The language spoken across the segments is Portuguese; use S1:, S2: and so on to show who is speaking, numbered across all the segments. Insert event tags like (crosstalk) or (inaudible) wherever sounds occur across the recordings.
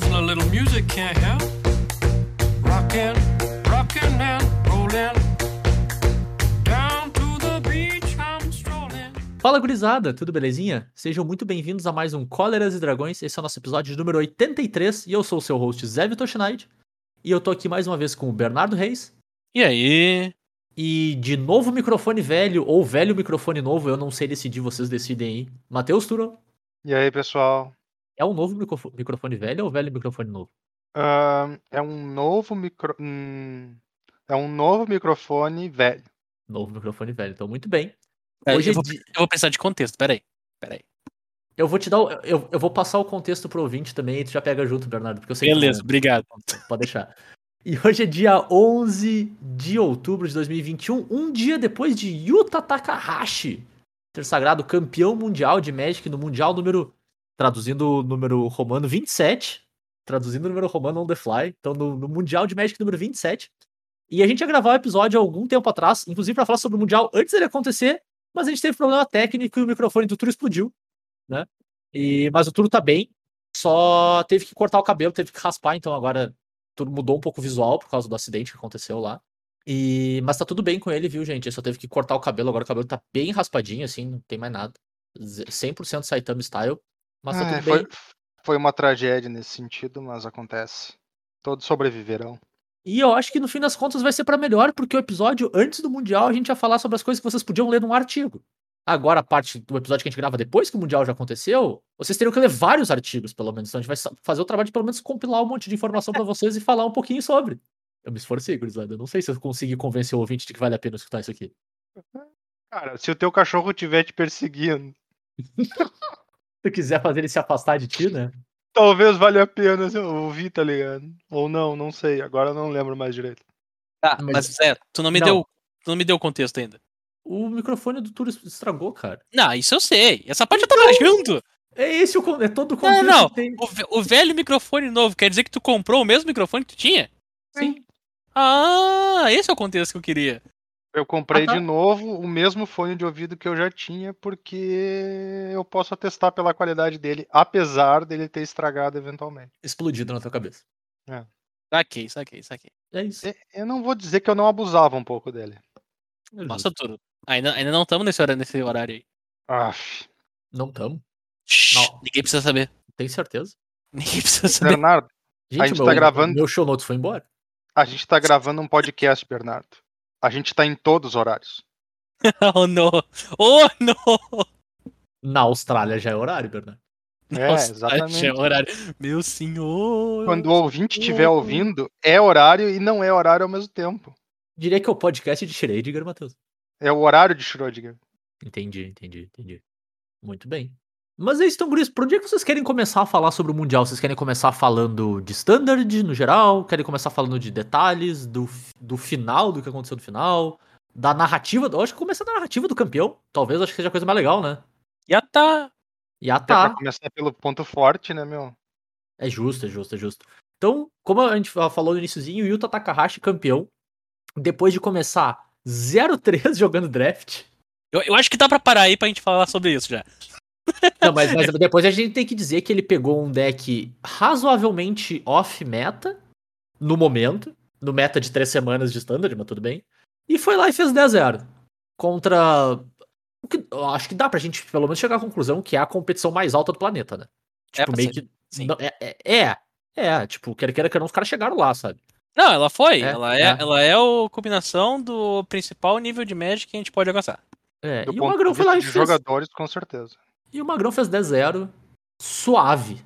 S1: A little music can't help. Rockin', rockin' and rollin'. Down to the beach I'm strolling.
S2: Fala gurizada, tudo belezinha? Sejam muito bem-vindos a mais um Cóleras e Dragões. Esse é o nosso episódio número 83 e eu sou o seu host Zé Vitor Schneid. E eu tô aqui mais uma vez com o Bernardo Reis.
S3: E aí?
S2: E de novo microfone velho ou velho microfone novo, eu não sei decidir, vocês decidem aí. Matheus Turo,
S4: E aí, pessoal?
S2: É um novo microfone, microfone velho ou velho microfone novo?
S4: Ahn, é um novo micro... hum, é um novo microfone velho.
S2: Novo microfone velho, então muito bem.
S3: É,
S2: Hoje
S3: eu,
S2: é
S3: vou, eu vou precisar de contexto, peraí. Peraí.
S2: Eu vou te dar. o- Eu, eu vou passar o contexto pro ouvinte também e tu já pega junto, Bernardo, porque eu sei que
S3: Beleza,
S2: não-
S3: obrigado.
S2: Pode deixar. E hoje é dia 11 de outubro de 2021, um dia depois de Yuta Takahashi ter sagrado campeão mundial de Magic no Mundial número. Traduzindo o número romano 27. Traduzindo o número romano on the fly. Então, no, no Mundial de Magic número 27. E a gente ia gravar o episódio há algum tempo atrás, inclusive para falar sobre o Mundial antes dele acontecer, mas a gente teve problema técnico e o microfone do Turo explodiu, né? E, mas o Turo tá bem, só teve que cortar o cabelo, teve que raspar, então agora tudo mudou um pouco o visual por causa do acidente que aconteceu lá. E mas tá tudo bem com ele, viu, gente? Ele só teve que cortar o cabelo, agora o cabelo tá bem raspadinho assim, não tem mais nada. Z- 100% Saitama style, mas tá
S4: É,
S2: tudo
S4: foi,
S2: bem.
S4: foi uma tragédia nesse sentido, mas acontece. Todos sobreviverão.
S2: E eu acho que no fim das contas vai ser pra melhor, porque o episódio antes do mundial a gente ia falar sobre as coisas que vocês podiam ler num artigo. Agora a parte do episódio que a gente grava depois que o mundial já aconteceu, vocês teriam que ler vários artigos, pelo menos. Então a gente vai fazer o trabalho de pelo menos compilar um monte de informação pra vocês e falar um pouquinho sobre. Eu me esforcei, gurizada. Eu não sei se eu consegui convencer o ouvinte de que vale a pena escutar isso aqui.
S4: Cara, se o teu cachorro estiver te perseguindo,
S2: Se (laughs) tu quiser fazer ele se afastar de ti, né?
S4: talvez valha a pena ouvir, tá ligado? Ou não, não sei. Agora eu não lembro mais direito.
S3: Tá,
S2: Mas-
S3: mas, Zé, tu não me
S2: Não.
S3: deu. Tu não me deu contexto ainda.
S2: O microfone do Turo estragou, cara.
S3: Não, isso eu sei. Essa parte eu tava junto.
S2: É esse o é todo o
S3: Não,
S2: contexto
S3: não.
S2: que tem.
S3: O, o velho microfone novo quer dizer que tu comprou o mesmo microfone que tu tinha?
S2: Sim.
S3: Ah, esse é o contexto que eu queria.
S4: Eu comprei
S2: Ah, tá.
S4: de novo o mesmo fone de ouvido que eu já tinha, porque eu posso atestar pela qualidade dele, apesar dele ter estragado eventualmente.
S2: Explodido na tua cabeça.
S3: Saquei, saquei, saquei.
S2: É isso.
S4: E- Eu não vou dizer que eu não abusava um pouco dele.
S2: É
S3: Nossa,
S2: justo.
S3: tudo. Ainda, ainda não estamos nesse horário, nesse horário aí.
S4: Aff.
S2: Não Não.
S3: Ninguém precisa saber.
S2: Tem certeza?
S3: Ninguém precisa saber.
S4: Bernardo,
S2: Gente,
S4: gente
S2: meu,
S4: tá gravando-
S2: meu show notes foi embora.
S4: a gente tá gravando um podcast, Bernardo. A gente tá em todos os horários. (laughs)
S3: oh, não. Oh, não.
S2: Na Austrália já é horário, Bernardo.
S4: É,
S3: Nossa,
S4: exatamente.
S3: é horário. Meu senhor.
S4: Quando o ouvinte estiver ouvindo, é horário e não é horário ao mesmo tempo.
S2: Diria que é o podcast de Schrader, Matheus.
S4: É o horário de Schrödinger.
S2: Entendi, entendi, entendi. Muito bem. Mas é isso, então, Guris, por onde é que vocês querem começar a falar sobre o Mundial? Vocês querem começar falando de standard no geral? Querem começar falando de detalhes, do, do final, do que aconteceu no final? Da narrativa? Eu acho que começar da narrativa do campeão. Talvez acho que seja a coisa mais legal, né?
S3: Já tá.
S2: E ah,
S4: É pra
S2: tá.
S4: começar pelo ponto forte, né, meu?
S2: É justo, é justo, é justo. Então, como a gente fa- falou no iníciozinho, o Yuta Takahashi campeão. Depois de começar 0-3 (laughs) jogando draft.
S3: Eu, eu acho que dá pra parar aí pra gente falar sobre isso já.
S2: Não, mas, mas depois a gente tem que dizer que ele pegou um deck razoavelmente off-meta, no momento, no meta de três semanas de standard, mas tudo bem. E foi lá e fez 10-0. Contra. o que- eu acho que dá pra gente, pelo menos, chegar à conclusão que é a competição mais alta do planeta, né? Tipo,
S3: pra
S2: meio
S3: ser,
S2: que.
S3: sim.
S2: não- é, é, é, é, tipo, quer queira que não, os caras chegaram lá, sabe?
S3: Não, ela foi.
S2: É,
S3: ela, é,
S2: é.
S3: ela é a combinação do principal nível de Magic que a gente pode alcançar.
S2: É,
S4: Do
S2: e o Magrão
S4: de
S2: foi lá e fez.
S4: jogadores, com certeza.
S2: E o Magrão fez 10-0. Suave.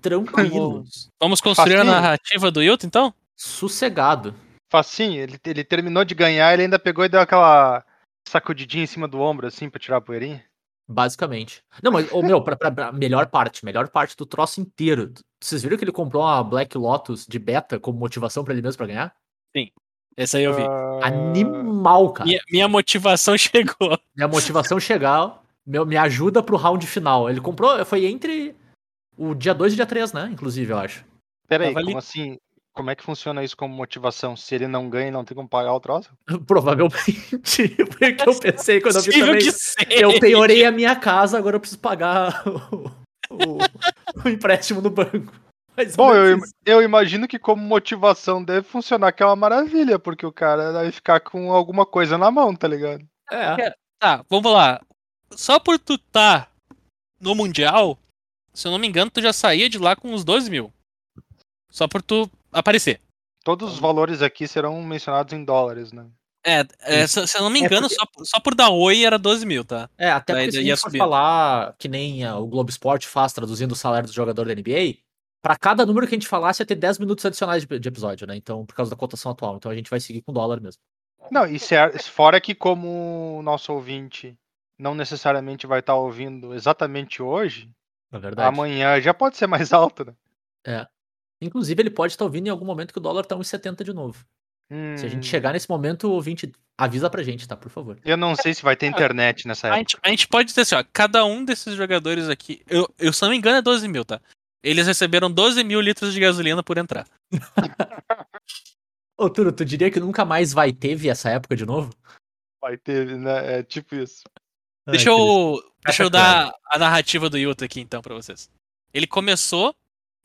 S2: Tranquilo.
S3: Vamos, construir a
S4: Facinho.
S3: narrativa do Yuta, então?
S2: Sossegado.
S4: Facinho, ele, ele terminou de ganhar, ele ainda pegou e deu aquela sacudidinha em cima do ombro, assim, pra tirar a poeirinha.
S2: Basicamente. Não, mas, ô, meu, pra, pra- pra melhor parte, melhor parte do troço inteiro. Vocês viram que ele comprou uma Black Lotus de beta como motivação pra ele mesmo pra ganhar?
S3: Esse aí eu vi.
S4: Ah,
S2: Animal, cara.
S3: Minha, minha motivação (laughs) chegou.
S2: Minha motivação chegar, meu, me ajuda pro round final. Ele comprou, foi entre o dia 2 e dia 3, né? Inclusive, eu acho.
S4: Peraí,
S3: Tava ali.
S4: como assim? Como é que funciona isso como motivação? Se ele não ganha, não tem como pagar o troço? (laughs)
S2: Provavelmente. Foi o que eu pensei quando eu vi também. Eu penhorei a minha casa, agora eu preciso pagar o, o- o empréstimo no banco. Mais ou
S4: Bom, eu, eu imagino que como motivação deve funcionar, que é uma maravilha, porque o cara vai ficar com alguma coisa na mão, tá ligado?
S2: É.
S3: Tá, vamos lá. Só por tu tá no Mundial, se eu não me engano, tu já saía de lá com uns 12 mil. Só por tu aparecer.
S4: Todos os valores aqui serão mencionados em dólares, né?
S3: É, é, se, se eu não me
S2: É
S3: engano,
S2: porque-
S3: só, por- só por dar oi era 12 mil, tá?
S2: É, até
S3: Daí
S2: porque se a
S3: ia
S2: gente for falar que nem ah, o Globo Esporte faz traduzindo o salário do jogador da NBA, pra cada número que a gente falasse ia ter 10 minutos adicionais de, de episódio, né? Então, por causa da cotação atual. Então a gente vai seguir com dólar mesmo.
S4: Não, e se é- fora que como o nosso ouvinte não necessariamente vai estar ouvindo exatamente hoje,
S2: Na verdade.
S4: amanhã já pode ser mais (laughs) alto, né?
S2: Inclusive, ele pode estar ouvindo em algum momento que o dólar tá 1,70 de novo. Se a gente
S4: Hum,
S2: chegar nesse momento, o ouvinte avisa pra gente, tá? Por favor.
S4: Eu não sei se vai ter internet nessa
S3: A
S4: época.
S3: gente, a gente pode dizer assim, ó, cada um desses jogadores aqui, eu, eu se não me engano é 12 mil, tá? Eles receberam 12 mil litros de gasolina por entrar. (laughs)
S2: Ô, Turo, tu diria que nunca mais vai ter essa época de novo?
S4: Vai ter, né? É tipo isso.
S3: Deixa
S2: Ai,
S3: eu, deixa eu dar a narrativa do Yuta aqui então pra vocês. Ele começou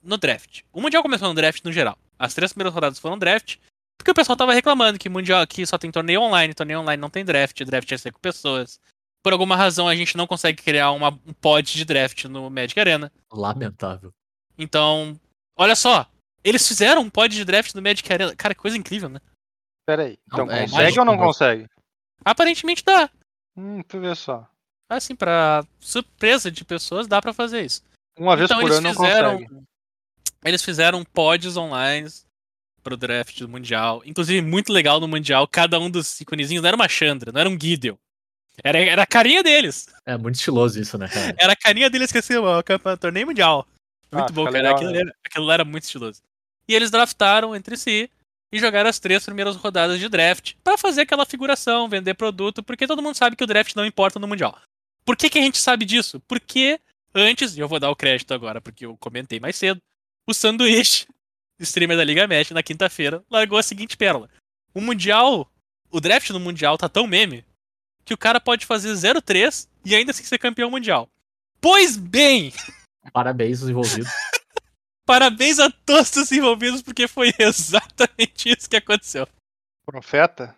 S3: no draft. O Mundial começou no draft no geral. As três primeiras rodadas foram draft, porque o pessoal tava reclamando que Mundial aqui só tem torneio online, torneio online não tem draft, draft é ser com pessoas. Por alguma razão a gente não consegue criar uma, um pod de draft no Magic Arena.
S2: Lamentável.
S3: Então, olha só, eles fizeram um pod de draft no Magic Arena. Cara, que coisa incrível, né?
S4: Pera aí. Então
S2: Não, é,
S4: consegue
S2: mágico,
S4: ou não consegue?
S3: Aparentemente dá.
S4: Hum, tu vê só.
S3: Assim, pra surpresa de pessoas, dá pra fazer isso.
S4: Uma vez
S3: então
S4: por
S3: eles
S4: ano não
S3: fizeram,
S4: consegue.
S3: eles fizeram pods online pro draft do Mundial. Inclusive, muito legal no Mundial, cada um dos iconezinhos não era uma Chandra, não era um Gideon. Era, era a carinha deles.
S2: É muito estiloso isso, né, cara?
S3: Era a carinha deles que assim, ó, campa- torneio mundial. Muito
S4: Ah,
S3: bom, cara.
S4: legal,
S3: aquilo,
S4: né?
S3: era, aquilo lá era muito estiloso. E eles draftaram entre si e jogaram as três primeiras rodadas de draft pra fazer aquela figuração, vender produto, porque todo mundo sabe que o draft não importa no mundial. Por que, que a gente sabe disso? Porque antes, e eu vou dar o crédito agora porque eu comentei mais cedo, o Sanduíche, streamer da Liga Match, na quinta-feira, largou a seguinte pérola. O mundial, o draft no mundial tá tão meme que o cara pode fazer 0-3 e ainda assim ser campeão mundial. Pois bem, (laughs)
S2: Parabéns os envolvidos.
S3: parabéns a todos os envolvidos, porque foi (laughs) exatamente isso que aconteceu.
S4: Profeta?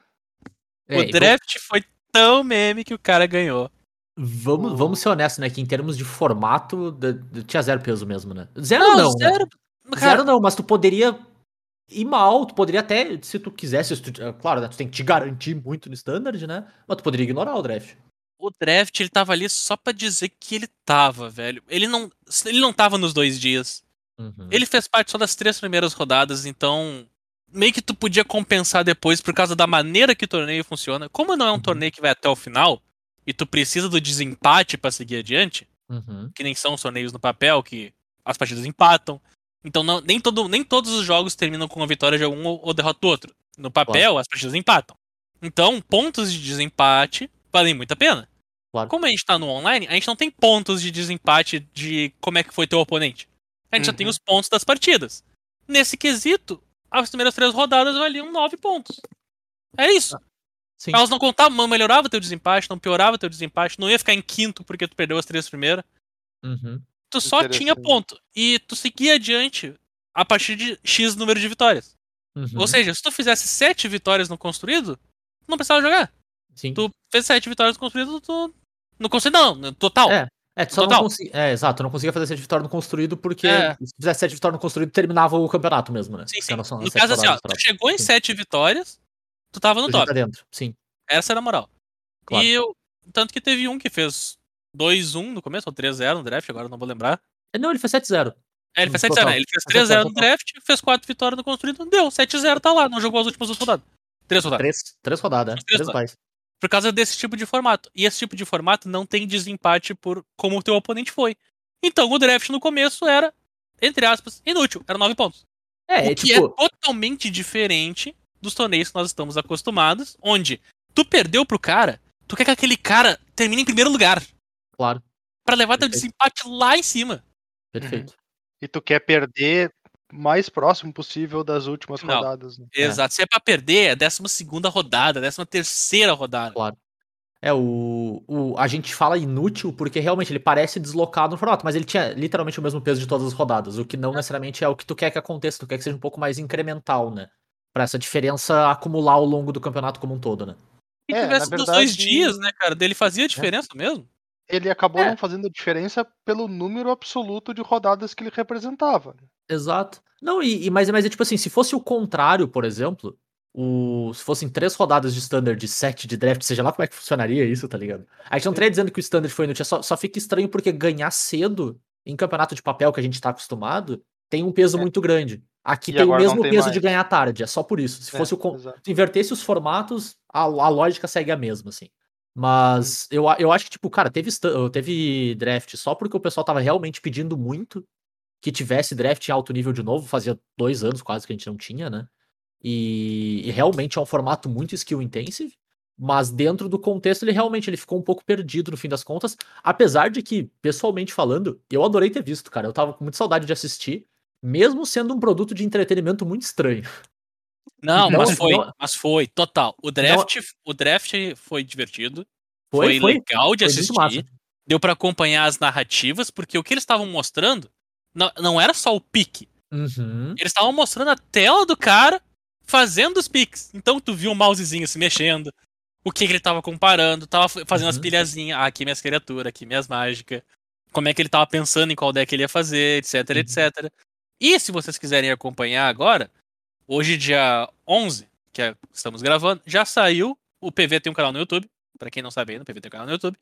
S2: É,
S3: o
S2: e
S3: draft foi tão meme que o cara ganhou.
S2: Vamos, vamos ser honestos, né? Que em termos de formato, d- d- tinha zero peso mesmo, né? Zero
S3: Não,
S2: não. né?
S3: zero.
S2: Zero não, mas tu poderia ir mal, tu poderia até, se tu quisesse, se tu- é, claro, né? Tu tem que te garantir muito no standard, né? Mas tu poderia ignorar o draft.
S3: o draft ele tava ali só pra dizer que ele tava, velho. Ele não, ele não tava nos dois dias.
S2: Uhum.
S3: Ele fez parte só das três primeiras rodadas, então meio que tu podia compensar depois por causa da maneira que o torneio funciona. Como não é um
S2: Uhum.
S3: torneio que vai até o final e tu precisa do desempate pra seguir adiante,
S2: Uhum.
S3: que nem são os torneios no papel, que as partidas empatam. Então não- nem, todo, nem todos os jogos terminam com a vitória de um ou, ou derrota do outro. No papel, as partidas empatam. Então, pontos de desempate valem muito a pena.
S2: Claro.
S3: Como a gente tá no online, a gente não tem pontos de desempate de como é que foi teu oponente. A gente só tem
S4: Uhum.
S3: os pontos das partidas. Nesse quesito, as primeiras três rodadas valiam nove pontos. É isso.
S2: Sim.
S3: Elas não contavam, não melhorava teu desempate, não piorava teu desempate, não ia ficar em quinto porque tu perdeu as três primeiras
S2: Uhum.
S3: tu só tinha ponto. E tu seguia adiante a partir de X número de vitórias.
S2: Uhum.
S3: Ou seja, se tu fizesse sete vitórias no construído, tu não precisava jogar.
S2: Sim.
S3: Tu fez sete vitórias no construído, tu. No construído não, no total.
S2: É. É, tu só
S3: Total.
S2: não conseguia. É, exato, tu não conseguia fazer sete vitórias no construído porque
S3: É.
S2: se fizesse sete vitórias no construído, terminava o campeonato mesmo, né?
S3: Sim, sim. No caso, assim, ó, tu chegou em
S2: Sim.
S3: sete vitórias, tu tava no
S2: Tu já
S3: top.
S2: tá dentro, sim.
S3: Essa era a moral.
S2: Claro.
S3: E eu. Tanto que teve um que fez 2-1 no começo, ou 3-0 no draft, agora não vou lembrar.
S2: É, Não, ele fez 7-0.
S3: É, ele fez 7-0,
S2: total.
S3: né? Ele fez
S2: Fez
S3: 3-0 no draft, fez 4 vitórias no construído, deu. 7-0 tá lá, não jogou as últimas duas rodadas. Três rodadas.
S2: Três, três rodadas, é.
S3: Três
S2: Três
S3: rodadas.
S2: pais.
S3: por causa desse tipo de formato. E esse tipo de formato não tem desempate por como o teu oponente foi. Então o draft no começo era, entre aspas, inútil. Era 9 pontos.
S2: É,
S3: o
S2: é
S3: que
S2: tipo.
S3: é totalmente diferente dos torneios que nós estamos acostumados, onde tu perdeu pro cara, tu quer que aquele cara termine em primeiro lugar.
S2: Claro,
S3: Pra levar teu
S2: Perfeito.
S3: desempate lá em cima.
S2: perfeito.
S4: E tu quer perder o mais próximo possível das últimas
S3: Não.
S4: rodadas. Né?
S2: É.
S3: Exato. Se é pra perder, é a 12 rodada, 13 terceira rodada.
S2: Claro. É, o, o. A gente fala inútil porque realmente ele parece deslocado no formato, mas ele tinha literalmente o mesmo peso de todas as rodadas, o que não necessariamente é o que tu quer que aconteça, tu quer que seja um pouco mais incremental, né? Pra essa diferença acumular ao longo do campeonato como um todo, né?
S3: E
S4: É,
S3: tivesse
S4: na
S3: dos dois
S4: verdade-
S3: dias, né, cara? Dele fazia diferença mesmo?
S4: Ele acabou
S2: É.
S4: não fazendo diferença pelo número absoluto de rodadas que ele representava. né?
S2: Exato. Não, e, e mas, mas é tipo assim, se fosse o contrário, por exemplo, o, se fossem três rodadas de standard de sete de draft, seja lá como é que funcionaria isso, tá ligado? A gente não estaria dizendo que o standard foi inútil, é só, só fica estranho porque ganhar cedo em campeonato de papel que a gente tá acostumado tem um peso
S4: É.
S2: muito grande. Aqui
S4: E
S2: tem o mesmo peso
S4: mais.
S2: de ganhar tarde, é só por isso. Se
S4: É,
S2: fosse o con-
S4: exato.
S2: se invertesse os formatos, a, a lógica segue a mesma, assim. Mas eu, eu acho que, tipo, cara, teve, teve draft só porque o pessoal tava realmente pedindo muito que tivesse draft em alto nível de novo. Fazia dois anos quase que a gente não tinha, né? E, e realmente é um formato muito skill intensive. Mas dentro do contexto, ele realmente ele ficou um pouco perdido no fim das contas. Apesar de que, pessoalmente falando, eu adorei ter visto, cara. Eu tava com muita saudade de assistir, mesmo sendo um produto de entretenimento muito estranho.
S3: Não,
S2: Não,
S3: mas foi,
S2: não-
S3: mas foi, total. O draft, o draft foi divertido, foi, legal de
S2: Foi
S3: assistir, deu pra acompanhar as narrativas, porque o que eles estavam mostrando não, não era só o pique,
S2: Uhum.
S3: eles estavam mostrando a tela do cara fazendo os piques. Então tu viu o mousezinho se mexendo, o que, que ele tava comparando, tava fazendo as
S2: Uhum.
S3: pilhazinhas, ah, aqui minhas criaturas, aqui minhas mágicas, como é que ele tava pensando em qual deck ele ia fazer, etc,
S2: Uhum.
S3: etc. E se vocês quiserem acompanhar agora, hoje dia 11, que é, estamos gravando, já saiu, o PV tem um canal no YouTube, pra quem não sabe ainda, o PV tem um canal no YouTube,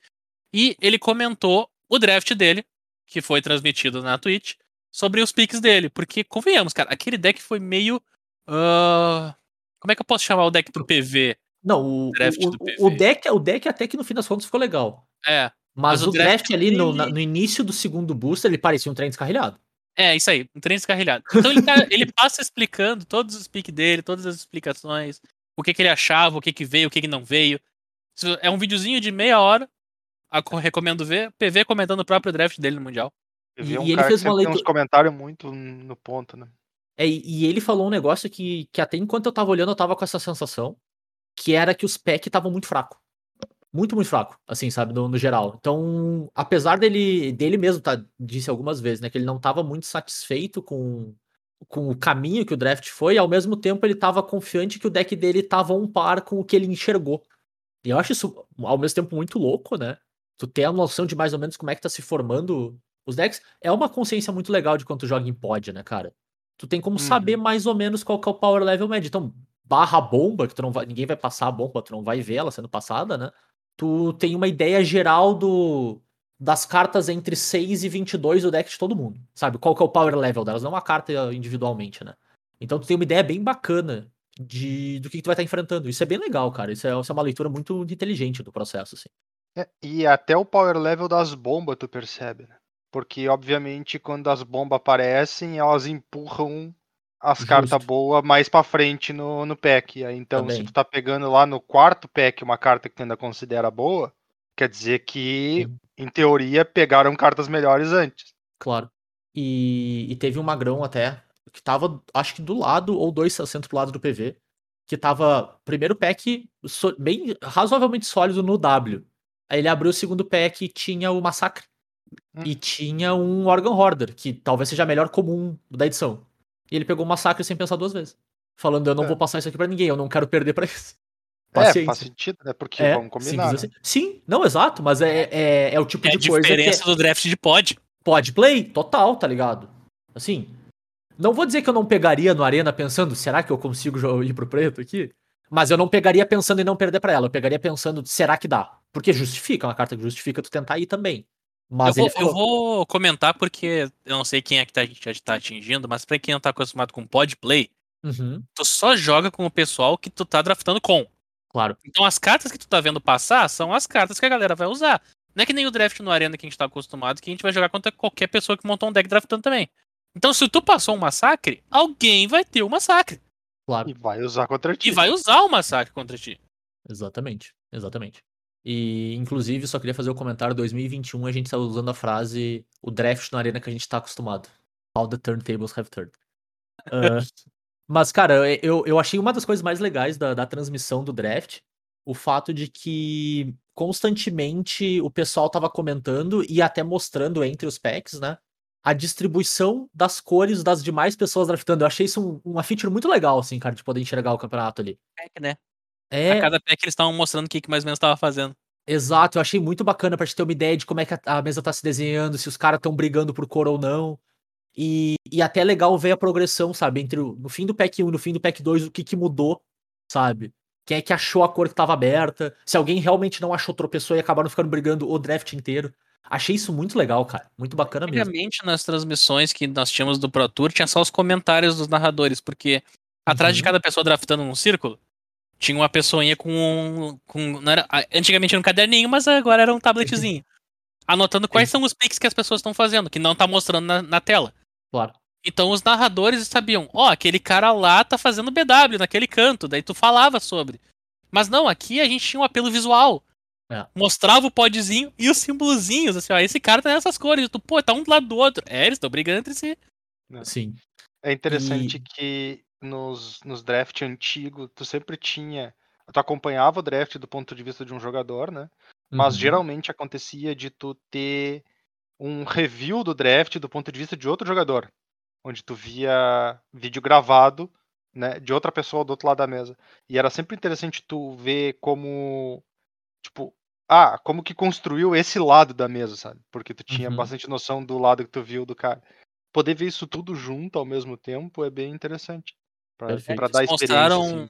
S3: e ele comentou o draft dele, que foi transmitido na Twitch, sobre os picks dele, porque convenhamos, cara, aquele deck foi meio ah, como é que eu posso chamar o deck do PV?
S2: Não, o,
S3: Draft
S2: o,
S3: do PV.
S2: o deck, o deck até que no fim das contas ficou legal.
S3: É,
S2: Mas,
S3: Mas o
S2: draft,
S3: draft
S2: ali no,
S3: dele-
S2: na- no início do segundo booster, ele parecia um trem descarrilhado.
S3: É, isso aí, um trem descarrilhado. Então ele, tá- ele passa explicando todos os piques dele, todas as explicações, o que, que ele achava, o que, que veio, o que, que não veio. É um videozinho de meia hora. a- recomendo ver. PV comentando o próprio draft dele no Mundial.
S2: E-
S4: vi um
S2: e ele fez uma
S4: sempre tem uns
S2: leitura-
S4: comentários muito no ponto, né?
S2: É, e ele falou um negócio que, que até enquanto eu tava olhando, eu tava com essa sensação, que era que os packs estavam muito fraco. Muito, muito fraco, assim, sabe, no, no geral. Então, apesar dele, dele mesmo, tá, disse algumas vezes, né, que ele não tava muito satisfeito com, com o caminho que o draft foi, ao mesmo tempo ele tava confiante que o deck dele tava um par com o que ele enxergou. E eu acho isso, ao mesmo tempo, muito louco, né? Tu ter a noção de mais ou menos como é que tá se formando os decks. É uma consciência muito legal de quando tu joga em pod, né, cara? Tu tem como
S4: Uhum.
S2: saber mais ou menos qual que é o power level médio. Então, barra bomba, que tu não vai, ninguém vai passar a bomba, tu não vai ver ela sendo passada, né? Tu tem uma ideia geral do das cartas entre 6 e 22 do deck de todo mundo, sabe? Qual que é o power level delas, não uma carta individualmente, né? Então tu tem uma ideia bem bacana de do que, que tu vai estar enfrentando. Isso é bem legal, cara. Isso é, isso é uma leitura muito inteligente do processo, assim.
S4: É, e até o power level das bombas tu percebe, né? Porque, obviamente, quando as bombas aparecem, elas empurram as cartas boas mais pra frente no, no pack. Então, se
S2: Também.
S4: tu tá pegando lá no quarto pack uma carta que tu ainda considera boa, quer dizer que,
S2: Sim.
S4: em teoria, pegaram cartas melhores antes.
S2: Claro. E, e teve um magrão até, que tava, acho que do lado, ou dois assentos pro lado do PV, que tava, primeiro pack so- bem razoavelmente sólido no W. Aí ele abriu o segundo pack e tinha o Massacre.
S4: Hum.
S2: E tinha um Organ Hoarder, que talvez seja a melhor comum da edição. E ele pegou o Massacre sem pensar duas vezes. Falando, eu não
S4: É.
S2: vou passar isso aqui pra ninguém, eu não quero perder pra isso.
S4: É, faz
S2: Paciência.
S4: sentido, né? Porque,
S2: É,
S4: vamos combinar, né?
S2: assim. Sim, não, exato, mas é, é, é o tipo
S3: É a
S2: de coisa é,
S3: diferença do draft de pod.
S2: pode play, total, tá ligado? Assim, não vou dizer que eu não pegaria no Arena pensando, será que eu consigo ir pro preto aqui? Mas eu não pegaria pensando em não perder pra ela, eu pegaria pensando, será que dá? Porque justifica, é uma carta que justifica tu tentar ir também. Mas
S3: eu, vou, eu
S2: falou,
S3: vou comentar porque eu não sei quem é que tá, a gente tá atingindo, mas pra quem não tá acostumado com pod play,
S2: Uhum,
S3: tu só joga com o pessoal que tu tá draftando com.
S2: claro,
S3: Então as cartas que tu tá vendo passar são as cartas que a galera vai usar. Não é que nem o draft no Arena que a gente tá acostumado, que a gente vai jogar contra qualquer pessoa que montou um deck draftando também. Então se tu passou um massacre, alguém vai ter um massacre.
S2: claro.
S4: E vai usar contra ti.
S3: E vai usar o massacre contra ti.
S2: Exatamente, exatamente. E, inclusive, só queria fazer o comentário, 2021 a gente tá usando a frase, o draft na arena que a gente tá acostumado. How the turntables have turned. (laughs) Ah, mas, cara, eu, eu achei uma das coisas mais legais da, da transmissão do draft, o fato de que constantemente o pessoal tava comentando e até mostrando entre os packs, né? A distribuição das cores das demais pessoas draftando. Eu achei isso um, uma feature muito legal, assim, cara, de poder enxergar o campeonato ali.
S3: Pack, né?
S2: É,
S3: A cada pack eles estavam mostrando o que, que mais ou menos tava fazendo.
S2: exato, eu achei muito bacana pra gente ter uma ideia de como é que a, mesa tá se desenhando, se os caras estão brigando por cor ou não. E, e até legal ver a progressão, sabe? Entre o, no fim do pack 1 e no fim do pack 2, o que, que mudou, sabe? Quem é que achou a cor que tava aberta? Se alguém realmente não achou, tropeçou e acabaram ficando brigando o draft inteiro. Achei isso muito legal, cara. Muito bacana mesmo.
S3: Antigamente, nas transmissões que nós tínhamos do Pro Tour, tinha só os comentários dos narradores, porque atrás de
S2: Uhum.
S3: cada pessoa draftando num círculo, tinha uma pessoinha com. um- com não era, antigamente era um caderninho, mas agora era um tabletzinho. (laughs) anotando quais são os picks que as pessoas estão fazendo, que não tá mostrando na, na tela.
S2: Claro.
S3: Então os narradores sabiam, ó, aquele cara lá tá fazendo BW naquele canto, daí tu falava sobre. Mas não, aqui a gente tinha um apelo visual.
S2: É.
S3: Mostrava o podzinho e os símbolozinhos, assim, ó, esse cara tá nessas cores, tu, pô, tá um do lado do outro. É, eles estão brigando entre si.
S2: Sim.
S4: É interessante
S2: E-
S4: que nos, nos draft antigos, tu sempre tinha. Tu acompanhava o draft do ponto de vista de um jogador, né? Mas
S2: Uhum.
S4: geralmente acontecia de tu ter um review do draft do ponto de vista de outro jogador. Onde tu via vídeo gravado, né? De outra pessoa do outro lado da mesa. E era sempre interessante tu ver como. Tipo, ah, como que construiu esse lado da mesa, sabe? Porque tu tinha
S2: Uhum.
S4: bastante noção do lado que tu viu do cara. Poder ver isso tudo junto ao mesmo tempo é bem interessante. Pra, pra dar
S3: Eles
S4: experiência
S3: mostraram-
S4: assim.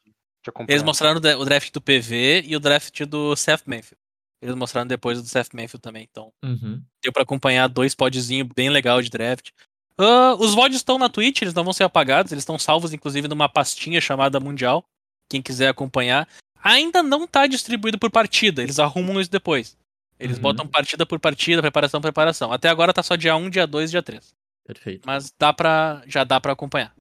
S3: Eles mostraram o dra- o draft do PV e o draft do Seth Manfield. Eles mostraram depois do Seth Manfield também, então
S2: Uhum.
S3: deu pra acompanhar dois podzinhos bem legal de draft. Ah, os VODs estão na Twitch, eles não vão ser apagados, eles estão salvos inclusive numa pastinha chamada Mundial. Quem quiser acompanhar. Ainda não tá distribuído por partida, eles arrumam isso depois. Eles
S2: Uhum.
S3: botam partida por partida, preparação por preparação. Até agora tá só dia 1, dia 2 dia 3.
S2: Perfeito.
S3: Mas dá pra, já dá pra acompanhar.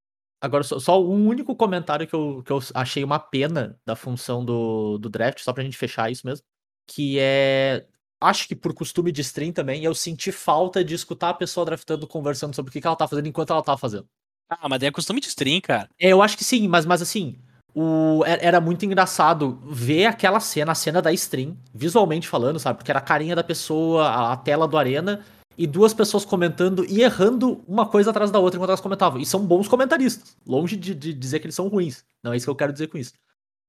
S2: Agora, só, só um único comentário que eu, que eu achei uma pena da função do, do draft, só pra gente fechar isso mesmo. Que é. Acho que por costume de stream também, eu senti falta de escutar a pessoa draftando conversando sobre o que, que ela tá fazendo enquanto ela tá fazendo.
S3: Ah, mas é costume de stream, cara.
S2: É, eu acho que sim, mas, mas assim, o, é- era muito engraçado ver aquela cena, a cena da stream, visualmente falando, sabe? Porque era a carinha da pessoa, a, a tela do Arena, e duas pessoas comentando e errando uma coisa atrás da outra enquanto elas comentavam. E são bons comentaristas, longe de, de dizer que eles são ruins. Não é isso que eu quero dizer com isso.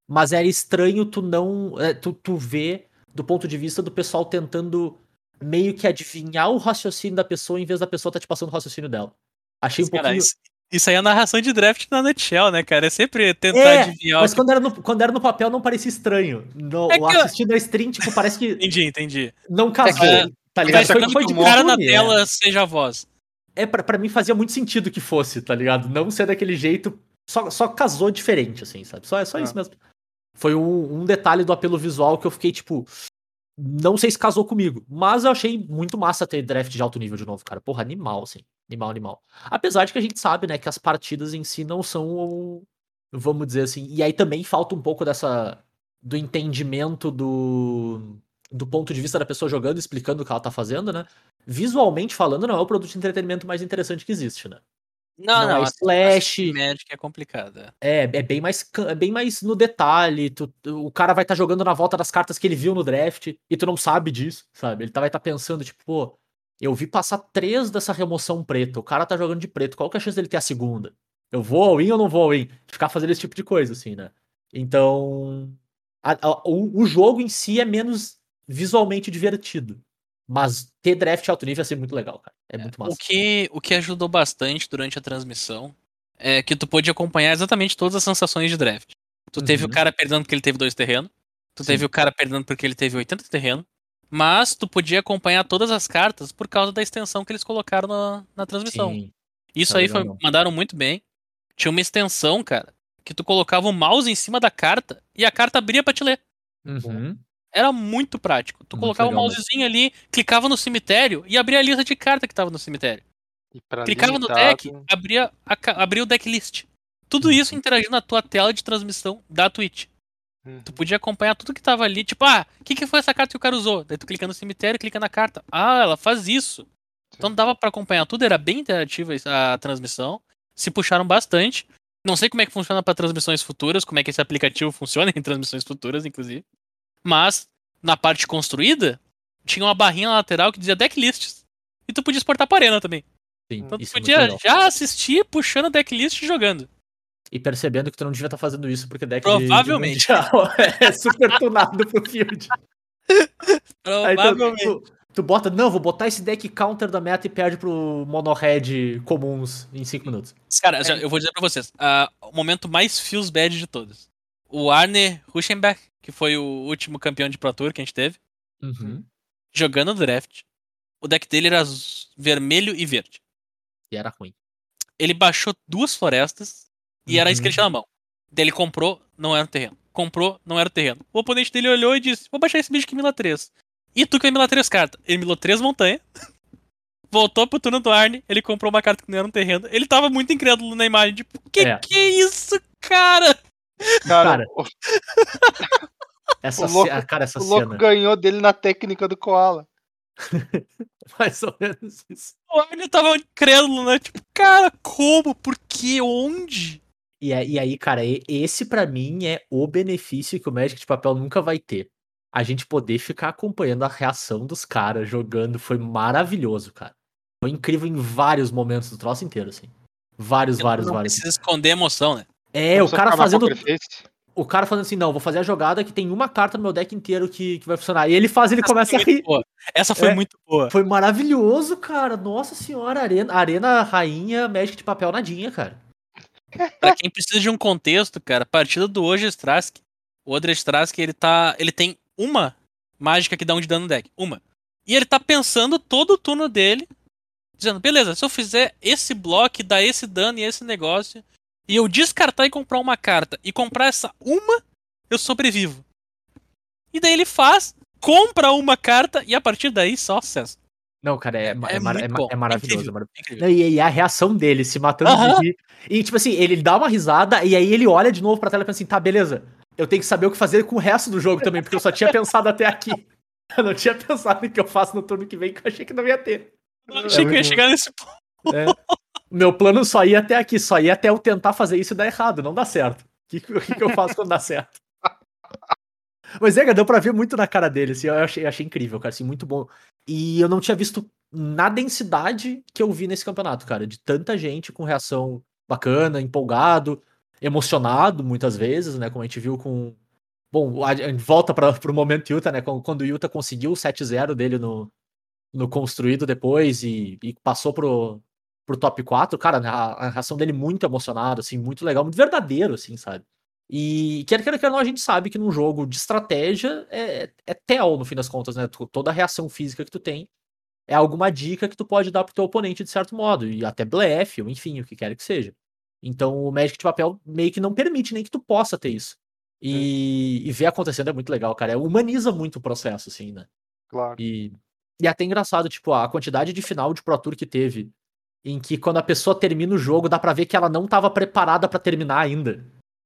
S2: Mas era estranho tu não. é, tu, tu ver do ponto de vista do pessoal tentando meio que adivinhar o raciocínio da pessoa em vez da pessoa tá te passando o raciocínio dela. Achei um
S3: Cara,
S2: pouquinho.
S3: isso, isso aí é narração de draft na nutshell, né, cara? É sempre tentar
S2: É,
S3: adivinhar
S2: Mas
S3: o que...
S2: quando era, no, quando era no papel não parecia estranho. No,
S3: É que eu-
S2: assistindo a stream, tipo, parece que
S3: Entendi, entendi.
S2: não casou.
S3: É,
S2: tá
S3: Mas
S2: ligado? Foi,
S3: quando
S2: foi
S3: o
S2: de
S3: cara na
S2: costume,
S3: tela seja a voz.
S2: É, é pra, pra mim fazia muito sentido que fosse, tá ligado? Não ser daquele jeito. Só, só casou diferente, assim, sabe? Só, é só
S4: Ah.
S2: isso mesmo. Foi um, um detalhe do apelo visual que eu fiquei, tipo. Não sei se casou comigo, mas eu achei muito massa ter draft de alto nível de novo, cara. Porra, animal, assim. Animal, animal. Apesar de que a gente sabe, né, que as partidas em si não são. o- Vamos dizer assim. E aí também falta um pouco dessa. Do entendimento do. Do ponto de vista da pessoa jogando, explicando o que ela tá fazendo, né? Visualmente falando, não é o produto de entretenimento mais interessante que existe, né?
S3: Não,
S2: Não
S3: não.
S2: é slash.
S3: Magic é complicada.
S2: É, é bem mais, é bem mais no detalhe. tu- tu- o cara vai estar jogando na volta das cartas que ele viu no draft e tu não sabe disso, sabe? Ele tá, vai estar pensando, tipo, pô, eu vi passar três dessa remoção preta. O cara tá jogando de preto. Qual que é a chance dele ter a segunda? Eu vou all in ou não vou all in? Ficar fazendo esse tipo de coisa, assim, né? Então. a- a- o, o jogo em si é menos visualmente divertido. Mas ter draft alto nível ia ser muito legal, cara. É muito massa.
S3: O que, o que ajudou bastante durante a transmissão é que tu pôde acompanhar exatamente todas as sensações de draft. Tu teve o
S2: Uhum.
S3: cara perdendo porque ele teve dois terrenos. Tu
S2: Sim.
S3: teve o cara perdendo porque ele teve 80 terreno. Mas tu podia acompanhar todas as cartas por causa da extensão que eles colocaram na, na transmissão.
S2: Sim.
S3: Isso
S2: Tá
S3: aí foi, mandaram muito bem. Tinha uma extensão, cara, que tu colocava o mouse em cima da carta e a carta abria pra te ler.
S2: Uhum.
S3: Era muito prático. Tu
S2: Muito
S3: colocava o
S2: legal mesmo.
S3: mousezinho ali, clicava no cemitério e abria a lista de carta que tava no cemitério.
S4: E
S3: Clicava no
S4: limitado,
S3: deck, abria, a abria o decklist. Tudo
S2: Uhum.
S3: isso interagindo na tua tela de transmissão da Twitch.
S4: uhum.
S3: Tu podia acompanhar tudo que tava ali. Tipo, ah, o que, que foi essa carta que o cara usou? Daí tu clica no cemitério, clica na carta. Ah, ela faz isso. Então dava pra acompanhar tudo, era bem interativa a transmissão. Se puxaram bastante. Não sei como é que funciona pra transmissões futuras, como é que esse aplicativo (laughs) funciona em transmissões futuras, inclusive. Mas na parte construída, tinha uma barrinha lateral que dizia decklists. E tu podia exportar pra arena também.
S2: Sim,
S3: Então tu
S2: isso é
S3: podia
S2: legal.
S3: já assistir puxando decklist e jogando.
S2: E percebendo que tu não devia estar fazendo isso, porque deck de- de
S3: Provavelmente.
S2: mundial (laughs) é super tunado pro field. (laughs) Aí tu-
S3: Provavelmente.
S2: tu, tu bota, não, vou botar esse deck counter da meta e perde pro mono-red comuns em 5 minutos.
S3: Cara, já- eu vou dizer pra vocês, ah, o momento mais feels bad de todos. O Arne Ruschenberg, que foi o último campeão de Pro Tour que a gente teve,
S2: Uhum.
S3: jogando no draft. O deck dele era vermelho e verde.
S2: E era ruim.
S3: Ele baixou duas florestas e era
S2: Uhum.
S3: tinha na mão. Daí ele comprou, não era o terreno. Comprou, não era o terreno. O oponente dele olhou e disse: Vou baixar esse bicho que mila 3. E tu que vai milar 3 cartas. Ele milou 3 montanhas. (laughs) Voltou pro turno do Arne, ele comprou uma carta que não era um terreno. Ele tava muito incrédulo na imagem, tipo, que
S2: É.
S3: que é isso, cara?
S4: Cara,
S2: Cara,
S4: o, (laughs)
S2: Essa,
S4: O louco-
S2: cara, essa
S4: o louco ganhou dele na técnica do Koala. (laughs)
S2: Mais ou menos isso.
S3: O Arne tava incrédulo, né? Tipo, cara, como? Por quê? Onde?
S2: E, e aí, cara, esse pra mim é o benefício que o Magic de Papel nunca vai ter. A gente poder ficar acompanhando a reação dos caras jogando foi maravilhoso, cara. Foi incrível em vários momentos do troço inteiro, assim. Vários, vários,
S3: não
S2: vários.
S3: precisa esconder a emoção, né?
S2: É, o cara fazendo. O cara fazendo assim, não, vou fazer a jogada que tem uma carta no meu deck inteiro que, que vai funcionar. E ele faz, ele começa a
S3: Essa
S2: rir.
S3: boa. Essa foi
S2: É.
S3: muito boa.
S2: Foi maravilhoso, cara. Nossa senhora, arena, arena rainha, Magic de papel nadinha, cara.
S3: Pra quem precisa de um contexto, cara, a partida do Hoje Strask, o Odre Strask, ele tá. Ele tem uma mágica que dá um de dano no deck. Uma. E ele tá pensando todo o turno dele, dizendo, beleza, se eu fizer esse bloco, dá esse dano e esse negócio, e eu descartar e comprar uma carta, e comprar essa uma, eu sobrevivo. E daí ele faz, compra uma carta, e a partir daí só acesso.
S2: Não, cara, é,
S3: É
S2: é, mara- é é maravilhoso.
S3: incrível.
S2: é maravilhoso.
S3: Incrível.
S2: E, e a reação dele, se matando de. E, tipo assim, ele dá uma risada e aí ele olha de novo pra tela e pensa assim, tá, beleza. Eu tenho que saber o que fazer com o resto do jogo também, porque eu só tinha pensado até aqui. (laughs) Eu não tinha (laughs) pensado no que eu faço no turno que vem, que eu achei que não ia ter.
S3: Eu achei que eu ia chegar nesse ponto.
S2: É. Meu plano só ia até aqui, só ia até eu tentar fazer isso e dar errado, não dá certo. O que, que- que eu faço quando dá certo? (laughs) Mas é, deu pra ver muito na cara dele, assim, eu achei, achei incrível, cara, assim, muito bom. E eu não tinha visto na densidade que eu vi nesse campeonato, cara, de tanta gente com reação bacana, empolgado, emocionado muitas vezes, né, como a gente viu com... Bom, a gente volta para pro momento Utah, né, quando quando o Utah conseguiu o 7-0 dele no, no construído depois e, e passou pro, pro top 4, cara, a, a reação dele muito emocionado, assim, muito legal, muito verdadeiro, assim, sabe? E quer queira, quer não, a gente sabe que num jogo de estratégia é, é tel, no fim das contas, né? Toda a reação física que tu tem é alguma dica que tu pode dar pro teu oponente de certo modo, e até blefe, ou enfim, o que quer que seja. Então o Magic de papel meio que não permite nem que tu possa ter isso. E, e ver acontecendo é muito legal, cara. É, humaniza muito o processo, assim, né?
S4: Claro.
S2: E, e é até engraçado, tipo, a quantidade de final de Pro Tour que teve, em que quando a pessoa termina o jogo, dá pra ver que ela não tava preparada pra terminar ainda.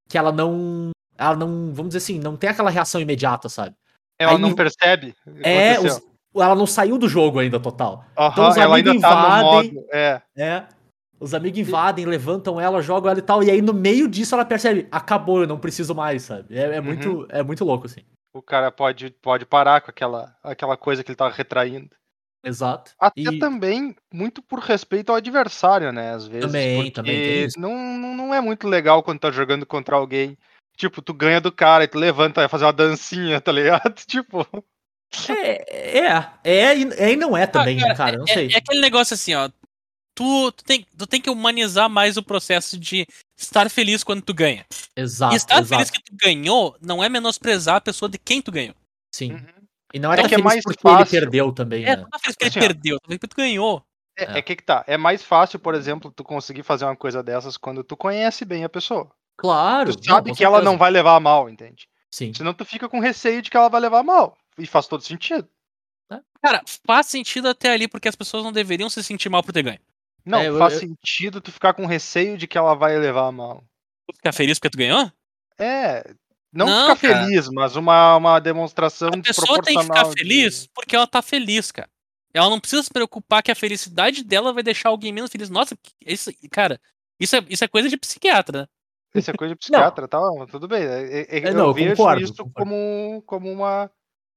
S2: Que ela não. Ela não. Vamos dizer assim, não tem aquela reação imediata, sabe?
S4: Ela
S2: Aí-
S4: não percebe.
S2: É, os- ela não saiu do jogo ainda total.
S4: Aham,
S2: então os amigos
S4: tá
S2: invadem.
S4: modo. É.
S2: É. Os amigos invadem, levantam ela, jogam ela e tal. E aí, no meio disso, ela percebe, acabou, eu não preciso mais, sabe? É, é
S4: Uhum.
S2: muito, é muito louco, assim.
S4: O cara pode, pode parar com aquela, aquela coisa que ele tá retraindo.
S2: Exato.
S4: Até
S2: E-
S4: também muito por respeito ao adversário, né? Às vezes.
S2: Também,
S4: porque
S2: também.
S4: Não, não, não é muito legal quando tá jogando contra alguém. Tipo, tu ganha do cara e tu levanta e fazer uma dancinha, tá ligado? (laughs) Tipo,
S2: É, é, é, e- é e não é também,
S3: cara,
S2: né, cara? Não
S3: É,
S2: sei.
S3: é aquele negócio assim, ó. Tu, tu, tem, tu tem que humanizar mais o processo de estar feliz quando tu ganha.
S2: Exato,
S3: e estar
S2: exato.
S3: feliz que tu ganhou não é menosprezar a pessoa de quem tu ganhou.
S2: Sim.
S4: Uhum.
S2: E não é
S4: É que é mais
S2: porque
S4: fácil.
S2: ele perdeu também,
S3: É,
S2: né?
S3: tu tá feliz porque
S4: Assim,
S3: ele
S4: ó.
S3: perdeu, feliz porque tu ganhou.
S4: é,
S2: É.
S4: é que que tá. É mais fácil, por exemplo, tu conseguir fazer uma coisa dessas quando tu conhece bem a pessoa.
S2: Claro.
S4: Tu sabe
S2: com
S4: que ela não vai levar a mal, entende?
S2: Sim.
S4: Senão tu fica com receio de que ela vai levar a mal. E faz todo sentido.
S3: Cara, faz sentido até ali porque as pessoas não deveriam se sentir mal por ter ganho.
S4: Não,
S2: É, eu-
S4: faz
S2: eu-
S4: sentido tu ficar com receio de que ela vai levar a mal.
S3: Tu ficar feliz porque tu ganhou?
S4: É. Não,
S3: Não,
S4: ficar
S3: cara.
S4: feliz, mas uma, uma demonstração
S3: A pessoa tem que ficar feliz porque ela tá feliz, cara. Ela não precisa se preocupar que a felicidade dela vai deixar alguém menos feliz. Nossa, que- isso, cara, isso é, isso é coisa de psiquiatra, né?
S4: Isso é coisa de psiquiatra, tá? Tudo bem. É, é-
S2: É,
S4: eu
S2: não, eu
S4: vejo
S2: concordo,
S4: isso
S2: concordo.
S4: como, como uma,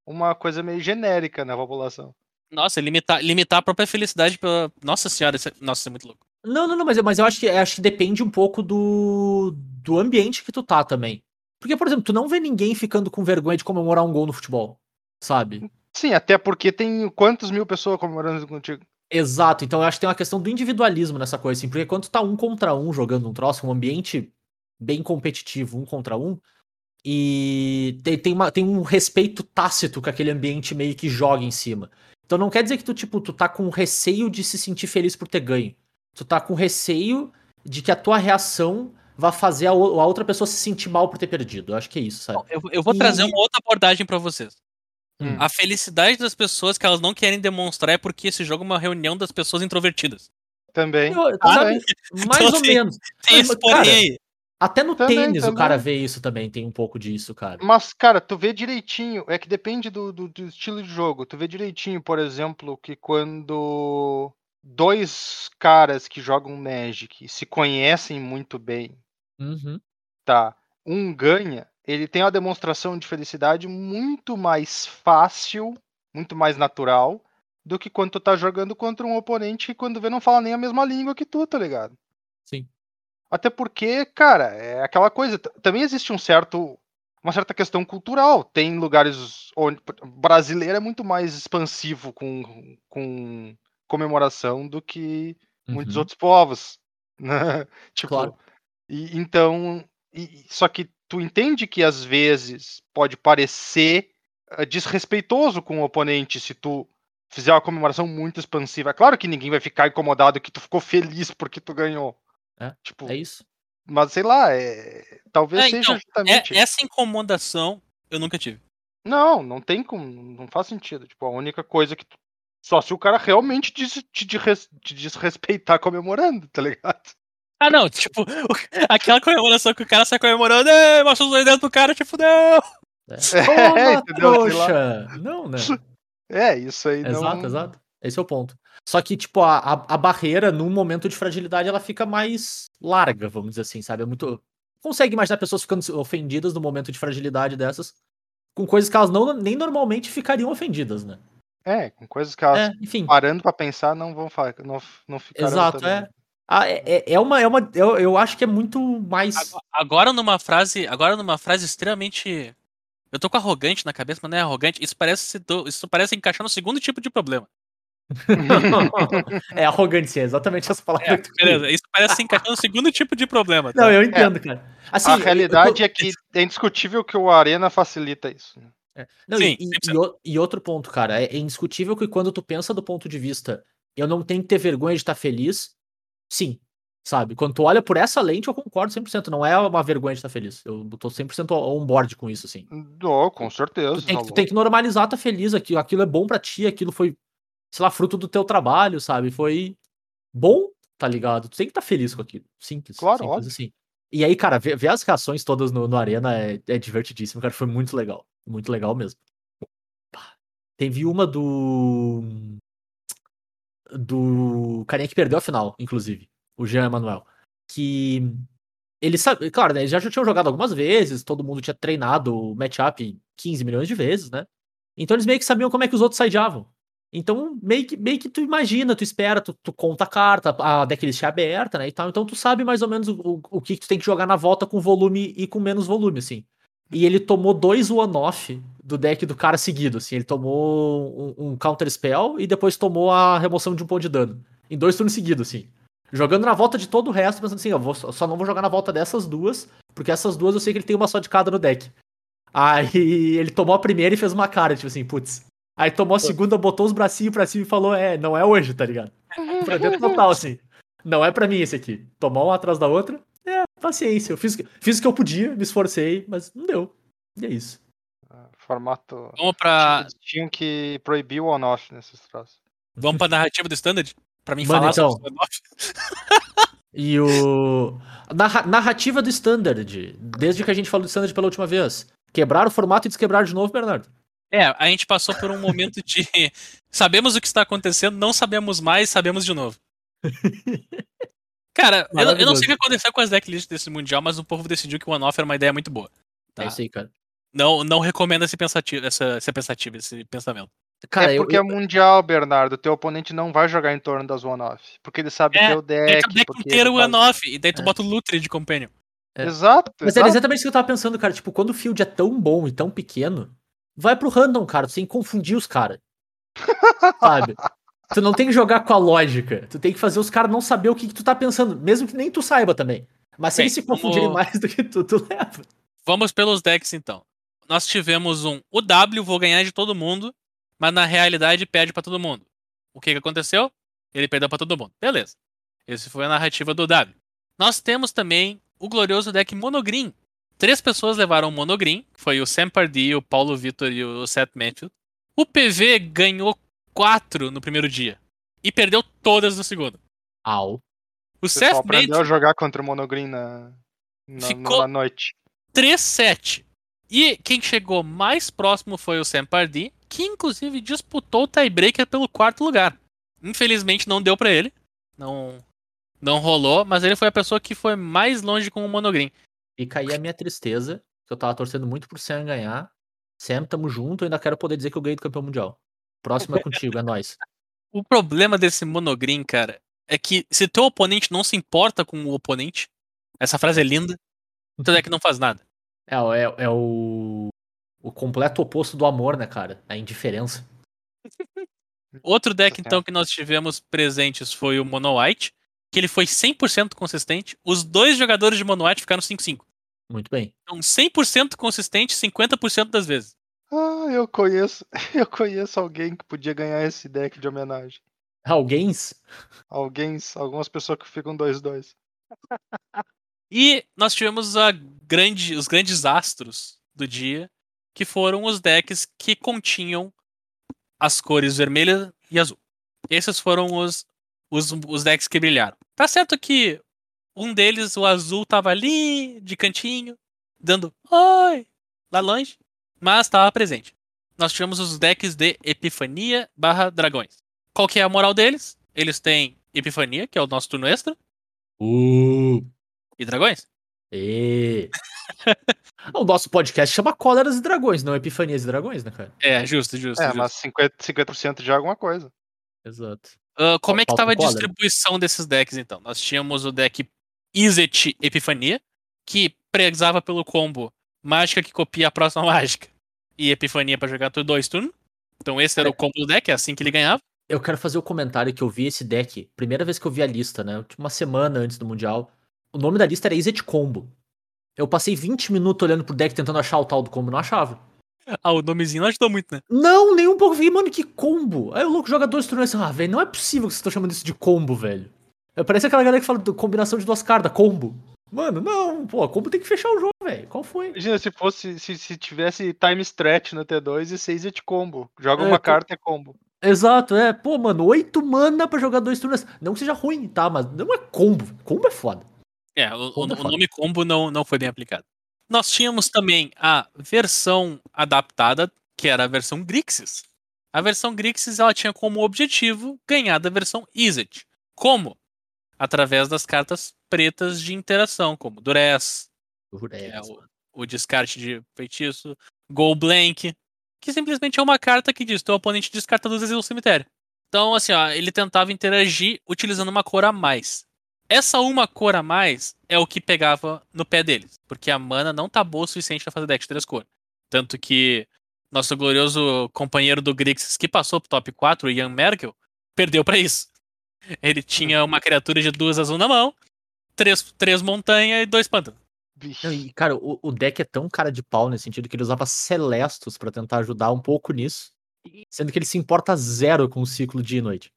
S4: uma coisa meio genérica na população.
S3: Nossa, limitar, limitar a própria felicidade pela. Nossa senhora, isso é... nossa, isso é muito louco.
S2: Não, não, não, mas, eu- mas eu acho que, acho que depende um pouco do, do ambiente que tu tá também. Porque, por exemplo, tu não vê ninguém ficando com vergonha de comemorar um gol no futebol, sabe?
S4: Sim, até porque tem quantos mil pessoas comemorando contigo?
S2: Exato, então eu acho que tem uma questão do individualismo nessa coisa, assim, porque quando tu tá um contra um jogando um troço, um ambiente bem competitivo, um contra um, e tem, tem, uma- tem um respeito tácito que aquele ambiente meio que joga em cima. Então não quer dizer que tu, tipo, tu tá com receio de se sentir feliz por ter ganho. Tu tá com receio de que a tua reação vá fazer a, o- a outra pessoa se sentir mal por ter perdido. Eu acho que é isso, sabe?
S3: Eu, eu vou
S2: E-
S3: trazer uma outra abordagem pra vocês.
S2: Hum.
S3: A felicidade das pessoas que elas não querem demonstrar é porque esse jogo é uma reunião das pessoas introvertidas.
S4: Também.
S2: Eu-
S4: Ah,
S2: sabe,
S4: né?
S2: mais
S3: Então,
S2: ou
S3: assim,
S2: menos.
S3: Tem
S2: Mas, cara,
S3: aí.
S2: Até no
S4: Também,
S2: tênis o
S4: também.
S2: cara vê isso também, tem um pouco disso, cara.
S4: Mas, cara, tu vê direitinho, é que depende do, do, do estilo de jogo. Tu vê direitinho, por exemplo, que quando dois caras que jogam Magic se conhecem muito bem,
S2: Uhum.
S4: tá? Um ganha, ele tem uma demonstração de felicidade muito mais fácil, muito mais natural, do que quando tu tá jogando contra um oponente que quando vê não fala nem a mesma língua que tu, tá ligado?
S2: Sim.
S4: Até porque, cara, é aquela coisa. Também existe um certo. Uma certa questão cultural. Tem lugares onde. Brasileiro é muito mais expansivo com, com comemoração do que muitos
S2: Uhum.
S4: outros povos. (laughs) Né? tipo.
S2: Claro.
S4: E, então. e- só que tu entende que às vezes pode parecer eh, desrespeitoso com o oponente se tu fizer uma comemoração muito expansiva. É claro que ninguém vai ficar incomodado que tu ficou feliz porque tu ganhou.
S2: É,
S4: Tipo,
S2: É isso.
S4: mas sei lá, é... talvez
S3: É,
S4: seja
S3: então,
S4: justamente.
S3: É, essa incomodação eu nunca tive.
S4: Não, não tem como, não faz sentido. Tipo, a única coisa que tu... só se o cara realmente te, te, te desrespeitar comemorando, tá ligado?
S3: Ah, não, tipo, o- aquela comemoração que o cara sai comemorando, "Ê, mostra os dois dedos pro cara, tipo, não.
S2: É.
S4: É, (laughs) entendeu?
S2: Trouxa! Não, né?
S4: É, isso aí
S2: Exato,
S4: não.
S2: exato. Esse é o ponto. Só que, tipo, a, a, a barreira, num momento de fragilidade, ela fica mais larga, vamos dizer assim, sabe? É muito. Consegue imaginar pessoas ficando ofendidas no momento de fragilidade dessas, com coisas que elas não, nem normalmente ficariam ofendidas, né?
S4: É, com coisas que elas
S2: É, enfim.
S4: parando pra pensar não vão não, não ficarão
S2: Exato,
S4: também.
S2: é. Ah, é, é- é uma. É uma eu, eu acho que é muito mais.
S3: Agora- Agora numa frase, agora numa frase extremamente eu tô com arrogante na cabeça, mas não é arrogante. Isso parece isso parece encaixar no segundo tipo de problema. (laughs)
S2: é arrogância, é exatamente essa palavra
S3: É, beleza, isso parece se encaixar no segundo tipo de problema. tá?
S2: Não, eu entendo, cara. Assim,
S4: a realidade
S2: tô-
S4: é que é indiscutível que o Arena facilita isso.
S2: É. Não,
S3: Sim,
S2: e, e-
S3: 100%.
S2: e outro ponto, cara, é, é indiscutível que quando tu pensa do ponto de vista eu não tenho que ter vergonha de estar feliz, sim, sabe? Quando tu olha por essa lente, eu concordo 100%, não é uma vergonha de estar feliz. Eu tô 100% on board com isso, assim.
S4: Oh, com certeza.
S2: Tu tem, que,
S4: tá
S2: tu tem que normalizar estar feliz, aquilo, aquilo é bom pra ti, aquilo foi, sei lá, fruto do teu trabalho, sabe? Foi bom, tá ligado? Tu tem que estar feliz com aquilo. Simples.
S4: Claro,
S2: simples
S4: óbvio.
S2: assim. E aí, cara, ver, ver as reações todas no, no Arena é, é divertidíssimo, cara. Foi muito legal. Muito legal mesmo. Teve uma do. Do carinha que perdeu a final, inclusive. O Jean Emanuel. Que. Ele sabe. Claro, né? Eles já tinham jogado algumas vezes, todo mundo tinha treinado o matchup 15 milhões de vezes, né? Então eles meio que sabiam como é que os outros sideavam. Então, meio que, meio que tu imagina, tu espera, tu, tu conta a carta, a decklist é aberta, né, e tal. Então tu sabe mais ou menos o, o, o que, tu tem que jogar na volta com volume e com menos volume, assim. E ele tomou dois one-off do deck do cara seguido, assim. Ele tomou um, um counter spell e depois tomou a remoção de um ponto de dano. Em dois turnos seguidos, assim. Jogando na volta de todo o resto, pensando assim, eu vou, só não vou jogar na volta dessas duas, porque essas duas eu sei que ele tem uma só de cada no deck. Aí (laughs) ele tomou a primeira e fez uma cara, tipo assim, putz. Aí tomou a segunda, botou os bracinhos pra cima e falou, é, não é hoje, tá ligado? (laughs) Pra dentro total, assim. Não é pra mim esse aqui. Tomar uma atrás da outra, paciência. Eu fiz, fiz o que eu podia, me esforcei, mas não deu. E é isso.
S4: Ah, Formato.
S3: Vamos pra,
S4: Tinham que proibir o on-off nesses troços.
S3: vamos pra narrativa do standard? Pra mim
S2: Manda,
S3: falar
S2: então.
S3: sobre o? (laughs)
S2: E o. Narra- narrativa do Standard. Desde que a gente falou do Standard pela última vez. Quebrar o formato e desquebrar de novo, Bernardo.
S3: É, a gente passou por um momento de (laughs) sabemos o que está acontecendo, não sabemos mais, sabemos de novo. (laughs) Cara, eu, eu não sei o que aconteceu com as decklists desse mundial, mas o povo decidiu que o one-off era uma ideia muito boa. Tá?
S2: É isso aí, cara.
S3: Não, não recomendo esse pensativo, essa, esse pensativo, esse pensamento.
S2: Cara,
S4: é
S2: eu-
S4: porque
S2: eu,
S4: é mundial, Bernardo. Teu oponente não vai jogar em torno das one-off. Porque ele sabe
S3: É, Daí
S4: deck.
S3: tu deck
S4: porque
S3: inteiro
S4: ele faz-
S3: one-off, e daí tu
S2: É.
S3: bota o Lutri de Companion.
S2: É.
S4: Exato.
S2: Mas era
S4: exato.
S2: exatamente isso que eu tava pensando, cara. Tipo, quando o field é tão bom e tão pequeno, vai pro random, cara. Que confundir os caras. (laughs) Sabe? Tu não tem que jogar com a lógica. Tu tem que fazer os caras não saber o que, que tu tá pensando. Mesmo que nem tu saiba também. Mas se
S3: Bem,
S2: eles se confundirem
S3: vamos-
S2: mais do que tu, tu leva.
S3: Vamos pelos decks então. Nós tivemos um o W, vou ganhar de todo mundo, mas na realidade perde pra todo mundo. O que, que aconteceu? Ele perdeu pra todo mundo. Beleza. Esse foi a narrativa do W. Nós temos também o glorioso deck Monogreen. Três pessoas levaram o Monogreen, foi o Sam Pardee, o Paulo Vitor e o Seth Matthews. O PV ganhou quatro no primeiro dia e perdeu todas no segundo.
S2: Au.
S3: O Seth
S4: aprendeu a jogar contra o Monogreen na, na,
S3: Ficou-
S4: na noite.
S3: 3-7. E quem chegou mais próximo foi o Sam Pardee, que inclusive disputou o tiebreaker pelo quarto lugar. Infelizmente não deu pra ele. Não não rolou, mas ele foi a pessoa que foi mais longe com o Monogreen.
S2: Fica aí a minha tristeza, que eu tava torcendo muito pro Sam ganhar. Sam, tamo junto, eu ainda quero poder dizer que eu ganhei do campeão mundial. Próximo é contigo, é nóis.
S3: O problema desse Monogreen, cara, é que se teu oponente não se importa com o oponente, essa frase é linda, teu deck não faz nada.
S2: É, o- é, é o. O completo oposto do amor, né, cara? A indiferença. (laughs)
S3: Outro deck, então, que nós tivemos presentes foi o Mono White, que ele foi 100% consistente. Os dois jogadores de Mono White ficaram 5-5.
S2: Muito bem.
S3: Então, 100% consistente 50% das vezes.
S4: Ah, eu conheço. (laughs) Eu conheço alguém que podia ganhar esse deck de homenagem.
S2: Alguém?
S4: Alguém, algumas pessoas que ficam 2-2.
S3: E nós tivemos a grande, os grandes astros do dia, que foram os decks que continham as cores vermelha e azul. Esses foram os, os, os decks que brilharam. Tá certo que um deles, o azul, tava ali de cantinho, dando oi lá longe, mas tava presente. Nós tivemos os decks de Epifania barra Dragões. Qual que é a moral deles? Eles têm Epifania, que é o nosso turno extra,
S2: Uh.
S3: e Dragões.
S2: E... (laughs) o nosso podcast chama Cóleras e Dragões, não Epifanias e Dragões, né, cara?
S3: É, justo, justo.
S4: É,
S3: justo.
S4: mas 50%, 50 já é alguma coisa.
S2: Exato.
S3: Ah, como é que estava a distribuição desses decks, então? Nós tínhamos o deck Izet Epifania, que prezava pelo combo mágica que copia a próxima (laughs) mágica e Epifania pra jogar dois turnos. Então esse era
S2: É.
S3: o combo do deck, é assim que ele ganhava.
S2: Eu quero fazer o comentário que eu vi esse deck, primeira vez que eu vi a lista, né? tipo, Uma semana antes do Mundial. O nome da lista era Izet Combo. Eu passei 20 minutos olhando pro deck tentando achar o tal do combo, não achava.
S3: Ah, o nomezinho não ajudou muito, né?
S2: Não, nem um pouco. Fiquei, mano, que combo. Aí o louco joga dois turnos assim, ah, velho, não é possível que vocês estão chamando isso de combo, velho. Parece aquela galera que fala de combinação de duas cartas, combo. Mano, não, pô, combo tem que fechar o jogo, velho. Qual foi?
S4: Imagina se fosse, se, se tivesse time stretch no T2 e 6 de combo. Joga
S2: É,
S4: uma carta e combo.
S2: Exato, é, pô, mano, oito mana pra jogar dois turnos. Não que seja ruim, tá? Mas não é combo. Combo é foda.
S3: É, o, o-
S2: Combo é
S3: o
S2: foda.
S3: nome combo não, não foi bem aplicado. Nós tínhamos também a versão adaptada, que era a versão Grixis. A versão Grixis ela tinha como objetivo ganhar da versão Izzet. Como? Através das cartas pretas de interação, como Durez, é o, o descarte de feitiço, Go Blank, que simplesmente é uma carta que diz: teu oponente descarta duas vezes no cemitério. Então, assim, ó, ele tentava interagir utilizando uma cor a mais. Essa uma cor a mais é o que pegava no pé deles, porque a mana não tá boa o suficiente pra fazer deck de três cores. Tanto que nosso glorioso companheiro do Grixis, que passou pro top 4, o Ian Merkel, perdeu pra isso. Ele tinha (laughs) uma criatura de duas azul na mão, três, três montanhas e dois pântanos.
S2: Não, e, cara, o, o deck é tão cara de pau nesse sentido que ele usava Celestos pra tentar ajudar um pouco nisso. Sendo que ele se importa zero com o ciclo dia e noite.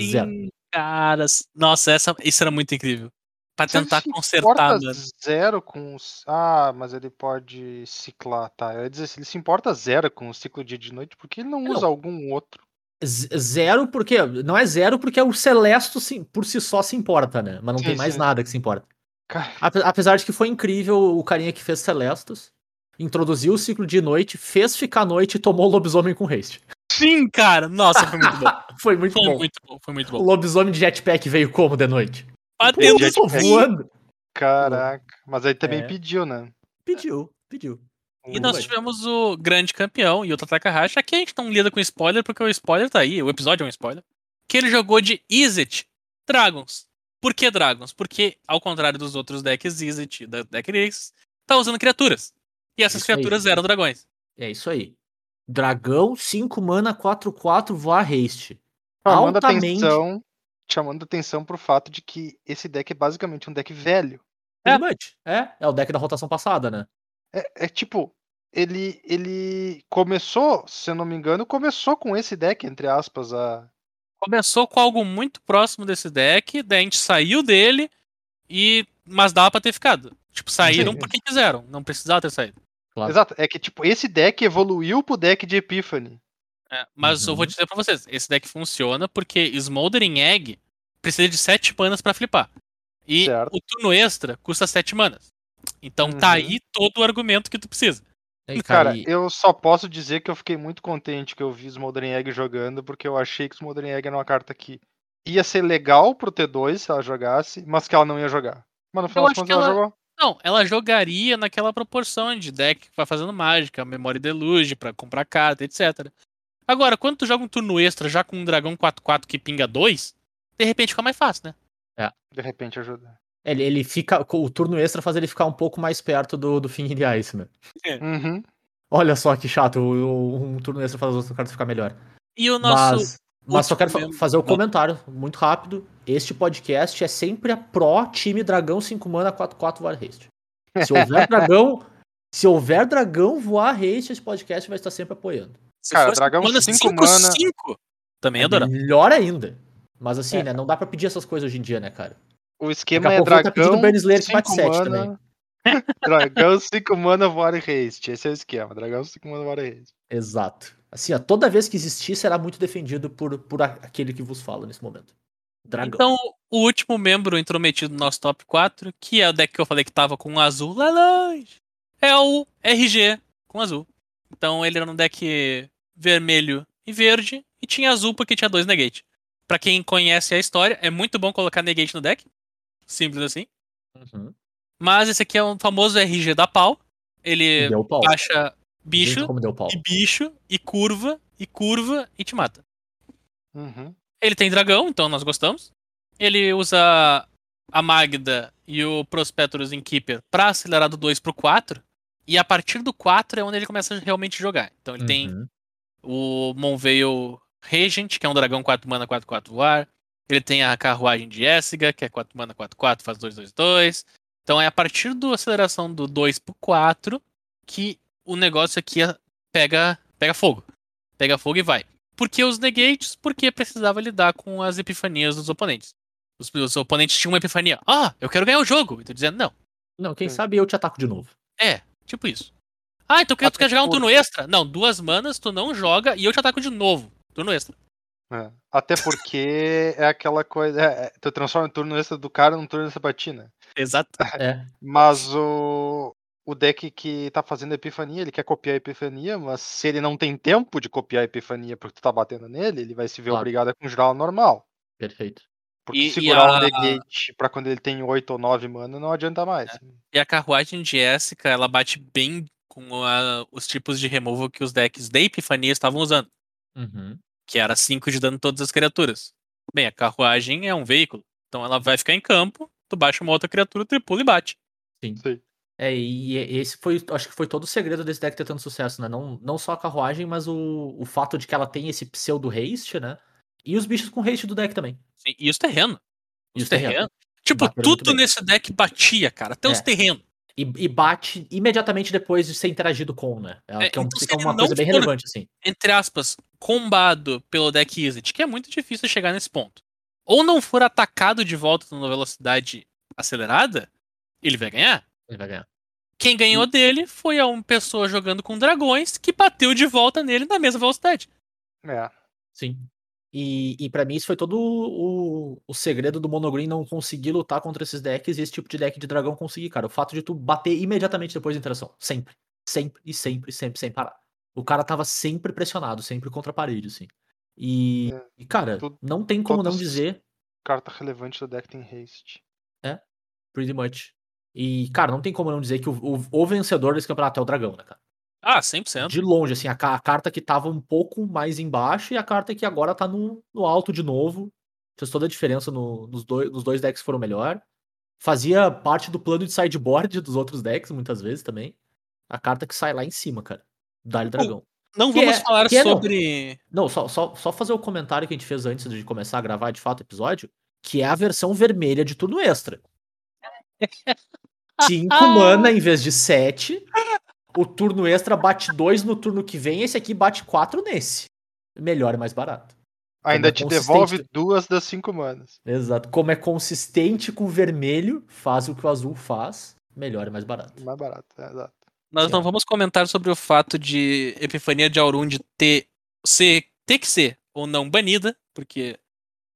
S2: Zero.
S3: Sim, caras. Nossa, essa, isso era muito incrível. Pra
S4: ele
S3: tentar
S4: se
S3: consertar,
S4: importa
S3: mano.
S4: zero com os. Ah, mas ele pode ciclar, tá? Eu ia dizer, se ele se importa zero com o ciclo dia de noite, por que ele não
S2: Não.
S4: usa algum outro?
S2: Zero porque. Não é zero porque o Celesto se- por si só se importa, né? Mas não
S4: Sim,
S2: tem mais
S4: sim.
S2: nada que se importa.
S4: Cara,
S2: Ape- Apesar de que foi incrível o carinha que fez Celestos, introduziu o ciclo de noite, fez ficar noite e tomou o lobisomem com haste.
S3: Sim, cara. Nossa, foi muito bom. (laughs)
S2: Foi muito
S3: Foi
S2: bom.
S3: muito bom, foi muito
S2: O
S3: bom.
S2: lobisomem de jetpack veio como de noite?
S3: Batendo
S2: voando.
S4: caraca. Mas aí também
S2: É.
S4: pediu, né?
S2: Pediu, pediu.
S3: E nós tivemos o grande campeão, Yuta Takahashi. Aqui a gente não lida com spoiler, porque o spoiler tá aí, o episódio é um spoiler. Que ele jogou de Izzet Dragons. Por que Dragons? Porque, ao contrário dos outros decks Izzet da deck Race, tá usando criaturas. E essas
S2: Isso aí.
S3: criaturas eram dragões.
S2: É isso aí. Dragão, 5 mana, 4-4, voar haste.
S4: Chamando
S2: Altamente-
S4: atenção, chamando atenção pro fato de que esse deck é basicamente um deck velho.
S3: É.
S2: É, é o deck da rotação passada, né?
S4: É, é tipo, ele, ele começou, se eu não me engano, começou com esse deck, entre aspas, a.
S3: Começou com algo muito próximo desse deck, daí a gente saiu dele, e mas dava pra ter ficado. Tipo, saíram
S4: Sim.
S3: porque quiseram, não precisava ter saído.
S2: Claro.
S4: Exato, é que tipo, esse deck evoluiu pro deck de Epiphany.
S3: É, mas eu vou
S2: Uhum.
S3: dizer pra vocês, esse deck funciona porque Smoldering Egg precisa de 7 manas pra flipar. E
S4: Certo.
S3: o turno extra custa 7 manas. Então tá
S4: Uhum.
S3: aí todo o argumento que tu precisa.
S2: E,
S4: Cara,
S2: e-
S4: eu só posso dizer que eu fiquei muito contente que eu vi Smoldering Egg jogando, porque eu achei que Smoldering Egg era uma carta que ia ser legal pro T2 se ela jogasse, mas que ela não ia jogar. Mas no final das contas ela
S3: ela-
S4: jogou.
S3: Não, ela jogaria naquela proporção de deck que vai fazendo mágica, memória deluge pra comprar carta, etc. Agora, quando tu joga um turno extra já com um dragão 4-4 que pinga 2, de repente fica mais fácil, né?
S4: De repente ajuda.
S2: Ele, ele fica. O turno extra faz ele ficar um pouco mais perto do, do fim de Ice, né?
S4: Uhum.
S2: Olha só que chato, o- o- um turno extra faz as outras cartas ficar melhor.
S3: E o nosso.
S2: mas, mas só quero
S3: membro-
S2: fazer o
S3: Não.
S2: comentário muito rápido. Este podcast é sempre a pró time dragão 5 mana 4-4 voar haste. Se houver (laughs) dragão. Se houver dragão voar haste, esse podcast vai estar sempre apoiando.
S3: se
S4: Cara, dragão
S3: mana
S4: cinco
S3: 5,
S4: mana-
S3: 5, também
S2: É
S3: adorar.
S2: melhor ainda. Mas assim,
S4: É.
S2: né? Não dá pra pedir essas coisas hoje em dia, né, cara?
S4: O esquema é
S2: tá
S4: dragão.
S2: pedindo Burn Slayer que bate
S4: cinco
S2: sete
S4: mana, (laughs) dragão 5 mana e haste. Esse é o esquema. Dragão 5 mana e haste.
S2: Exato. Assim, ó, toda vez que existir, será muito defendido por, por aquele que vos fala nesse momento. Dragão.
S3: Então, o último membro intrometido no nosso top 4, que é o deck que eu falei que tava com azul lá longe, é o RG com azul. Então, ele era um deck vermelho e verde, e tinha azul porque tinha dois negate. Pra quem conhece a história, é muito bom colocar negate no deck. Simples assim.
S2: Uhum.
S3: Mas esse aqui é o famoso RG da pau. Ele
S2: Deu pau.
S3: baixa bicho,
S2: como deu pau.
S3: e bicho, e curva, e curva, e te mata.
S4: Uhum.
S3: Ele tem dragão, então nós gostamos. Ele usa a Magda e o Prospectorus Keeper pra acelerar do 2 pro 4. E a partir do 4 é onde ele começa a realmente jogar. Então ele tem
S2: Uhum.
S3: o Monveil Regent, que é um dragão 4 mana 4 4 voar. Ele tem a carruagem de Essiga, que é 4 mana 4 4, faz 2 2 2. Então é a partir da aceleração do 2 pro 4 que o negócio aqui é- pega pega fogo. Pega fogo e vai. Por que os negates? Porque precisava lidar com as epifanias dos oponentes. Os, os oponentes tinham uma epifania. Ah, eu quero ganhar o jogo. E tu dizendo, não.
S2: Não, quem
S4: Sim.
S2: sabe eu te ataco de novo.
S3: É, tipo isso. Ah, então quer- tu quer jogar um turno extra? Não, duas manas, tu não joga e eu te ataco de novo. Turno extra.
S4: É. Até porque é aquela coisa. É, é, tu transforma o turno extra do cara num turno extra pra ti, né?
S3: Exato. (laughs)
S2: É.
S4: Mas o, o deck que tá fazendo a epifania, ele quer copiar a epifania, mas se ele não tem tempo de copiar a epifania porque tu tá batendo nele, ele vai se ver
S2: Claro.
S4: obrigado a conjurar o normal.
S2: Perfeito.
S4: Porque
S3: E- e
S4: segurar
S3: a-
S4: um negate pra quando ele tem 8 ou 9 mana não adianta mais.
S3: E a carruagem de Jessica, ela bate bem com a- os tipos de removal que os decks da Epifania estavam usando.
S2: Uhum.
S3: Que era 5 de dano em todas as criaturas. Bem, a carruagem é um veículo. Então ela vai ficar em campo, tu baixa uma outra criatura, tripula e bate.
S2: Sim.
S4: Sim.
S2: É, e esse foi, acho que foi todo o segredo desse deck ter tanto sucesso, né? Não, não só a carruagem, mas o, o fato de que ela tem esse pseudo haste, né? E os bichos com haste do deck também.
S3: Sim, E os terrenos.
S2: E
S3: Os
S2: os terrenos.
S3: terrenos. Tipo,
S2: Bateram
S3: tudo nesse deck batia, cara. Até os
S2: É.
S3: terrenos.
S2: E, e bate imediatamente depois de ser interagido com, né? É,
S3: É,
S2: que é, um-
S3: então,
S2: que é uma coisa bem
S3: for-
S2: relevante, assim.
S3: entre aspas, combado pelo deck Izzet, que é muito difícil chegar nesse ponto. Ou não for atacado de volta numa velocidade acelerada, ele vai ganhar.
S2: Ele vai ganhar.
S3: Quem ganhou dele foi a uma pessoa jogando com dragões que bateu de volta nele na mesma velocidade.
S4: É.
S2: Sim. E, e para mim isso foi todo o, o segredo do Monogreen não conseguir lutar contra esses decks e esse tipo de deck de dragão conseguir, cara. O fato de tu bater imediatamente depois da interação. Sempre. Sempre, e sempre, sempre, sem parar. O cara tava sempre pressionado, sempre contra a parede, assim. E,
S4: É,
S2: e, cara, não tem como não dizer,
S4: Carta relevante do deck tem haste.
S2: pretty much. E, cara, não tem como não dizer que o, o, o vencedor desse campeonato é o dragão, né, cara?
S3: Ah, 100%.
S2: De longe, assim, a, a carta que tava um pouco mais embaixo e a carta que agora tá no, no alto de novo. Fez toda a diferença no- nos, dois, nos dois decks que foram melhor. Fazia parte do plano de sideboard dos outros decks, muitas vezes também. A carta que sai lá em cima, cara. Dali Dragão.
S3: Não
S2: Que
S3: vamos
S2: é-
S3: falar
S2: é não.
S3: sobre.
S2: Não, só, só, só fazer o comentário que a gente fez antes de começar a gravar de fato o episódio, que é a versão vermelha de turno extra. (laughs) 5 mana em vez de 7. O turno extra bate 2 no turno que vem, esse aqui bate 4 nesse. Melhor e mais barato.
S4: Ainda
S2: é
S4: te devolve duas das cinco manas.
S2: Exato. Como é consistente com o vermelho, faz o que o azul faz, melhor e mais barato.
S4: Mais barato, é, exato.
S3: Nós
S2: Sim.
S3: não vamos comentar sobre o fato de Epifania de Aurund ter, ser, ter que ser ou não banida, porque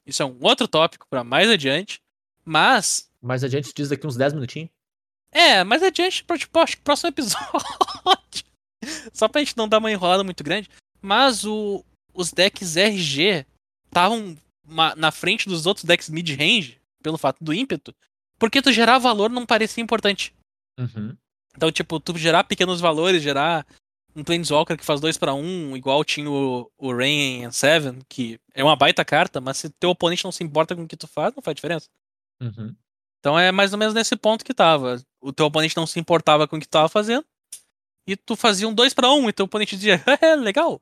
S3: isso é um outro tópico pra mais adiante. Mas,
S2: Mas a gente diz daqui uns 10 minutinhos.
S3: É, mais adiante, pro- tipo, acho que próximo (laughs) episódio. Só pra gente não dar uma enrolada muito grande. Mas o, os decks RG estavam na frente dos outros decks mid-range, pelo fato do ímpeto, porque tu gerar valor não parecia importante.
S2: Uhum.
S3: Então, tipo, tu gerar pequenos valores, gerar um Planeswalker que faz 2 pra 1 um, igual tinha o, o Rain and Seven, que é uma baita carta, mas se teu oponente não se importa com o que tu faz, não faz diferença.
S2: Uhum.
S3: Então é mais ou menos nesse ponto que tava. O teu oponente não se importava com o que tu tava fazendo, e tu fazia um 2 pra 1 um, e teu oponente dizia, é, legal.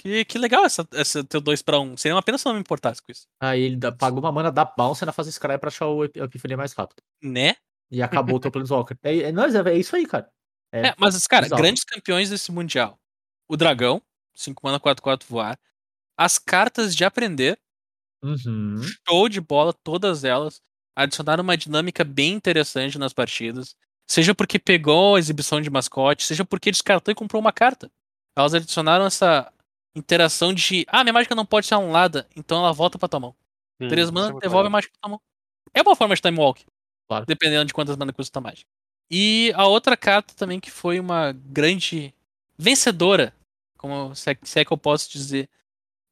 S3: Que, que legal essa, essa teu 2 pra 1 um. Seria uma pena se não me importasse com isso.
S2: Aí ele dá- pagou uma mana da bounce na fase Scry pra achar o Epifania mais rápido.
S3: Né?
S2: E acabou o teu Planeswalker. (laughs) É, é, é, é isso aí, cara. É,
S3: É, mas, cara,
S2: bizarro.
S3: grandes campeões desse Mundial. O Dragão, 5 mana 4, 4 voar. As cartas de aprender,
S2: Uhum.
S3: show de bola, todas elas. Adicionaram uma dinâmica bem interessante nas partidas. Seja porque pegou a exibição de mascote, seja porque descartou e comprou uma carta. Elas adicionaram essa interação de, ah, minha mágica não pode ser anulada, então ela volta pra tua mão.
S4: Sim,
S3: Três
S4: isso
S3: mana,
S4: é
S3: devolve a mágica pra tua mão. É uma forma de time walk.
S2: Claro.
S3: Dependendo de quantas mana custa a mágica. E a outra carta também que foi uma grande vencedora, como se é, se é que eu posso dizer,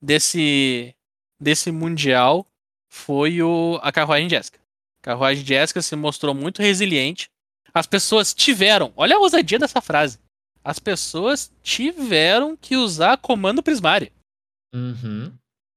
S3: desse, desse Mundial foi o, a Carruagem Jéssica. A Carruagem Jéssica se mostrou muito resiliente. As pessoas tiveram, olha a ousadia dessa frase. As pessoas tiveram que usar comando prismário
S2: Uhum.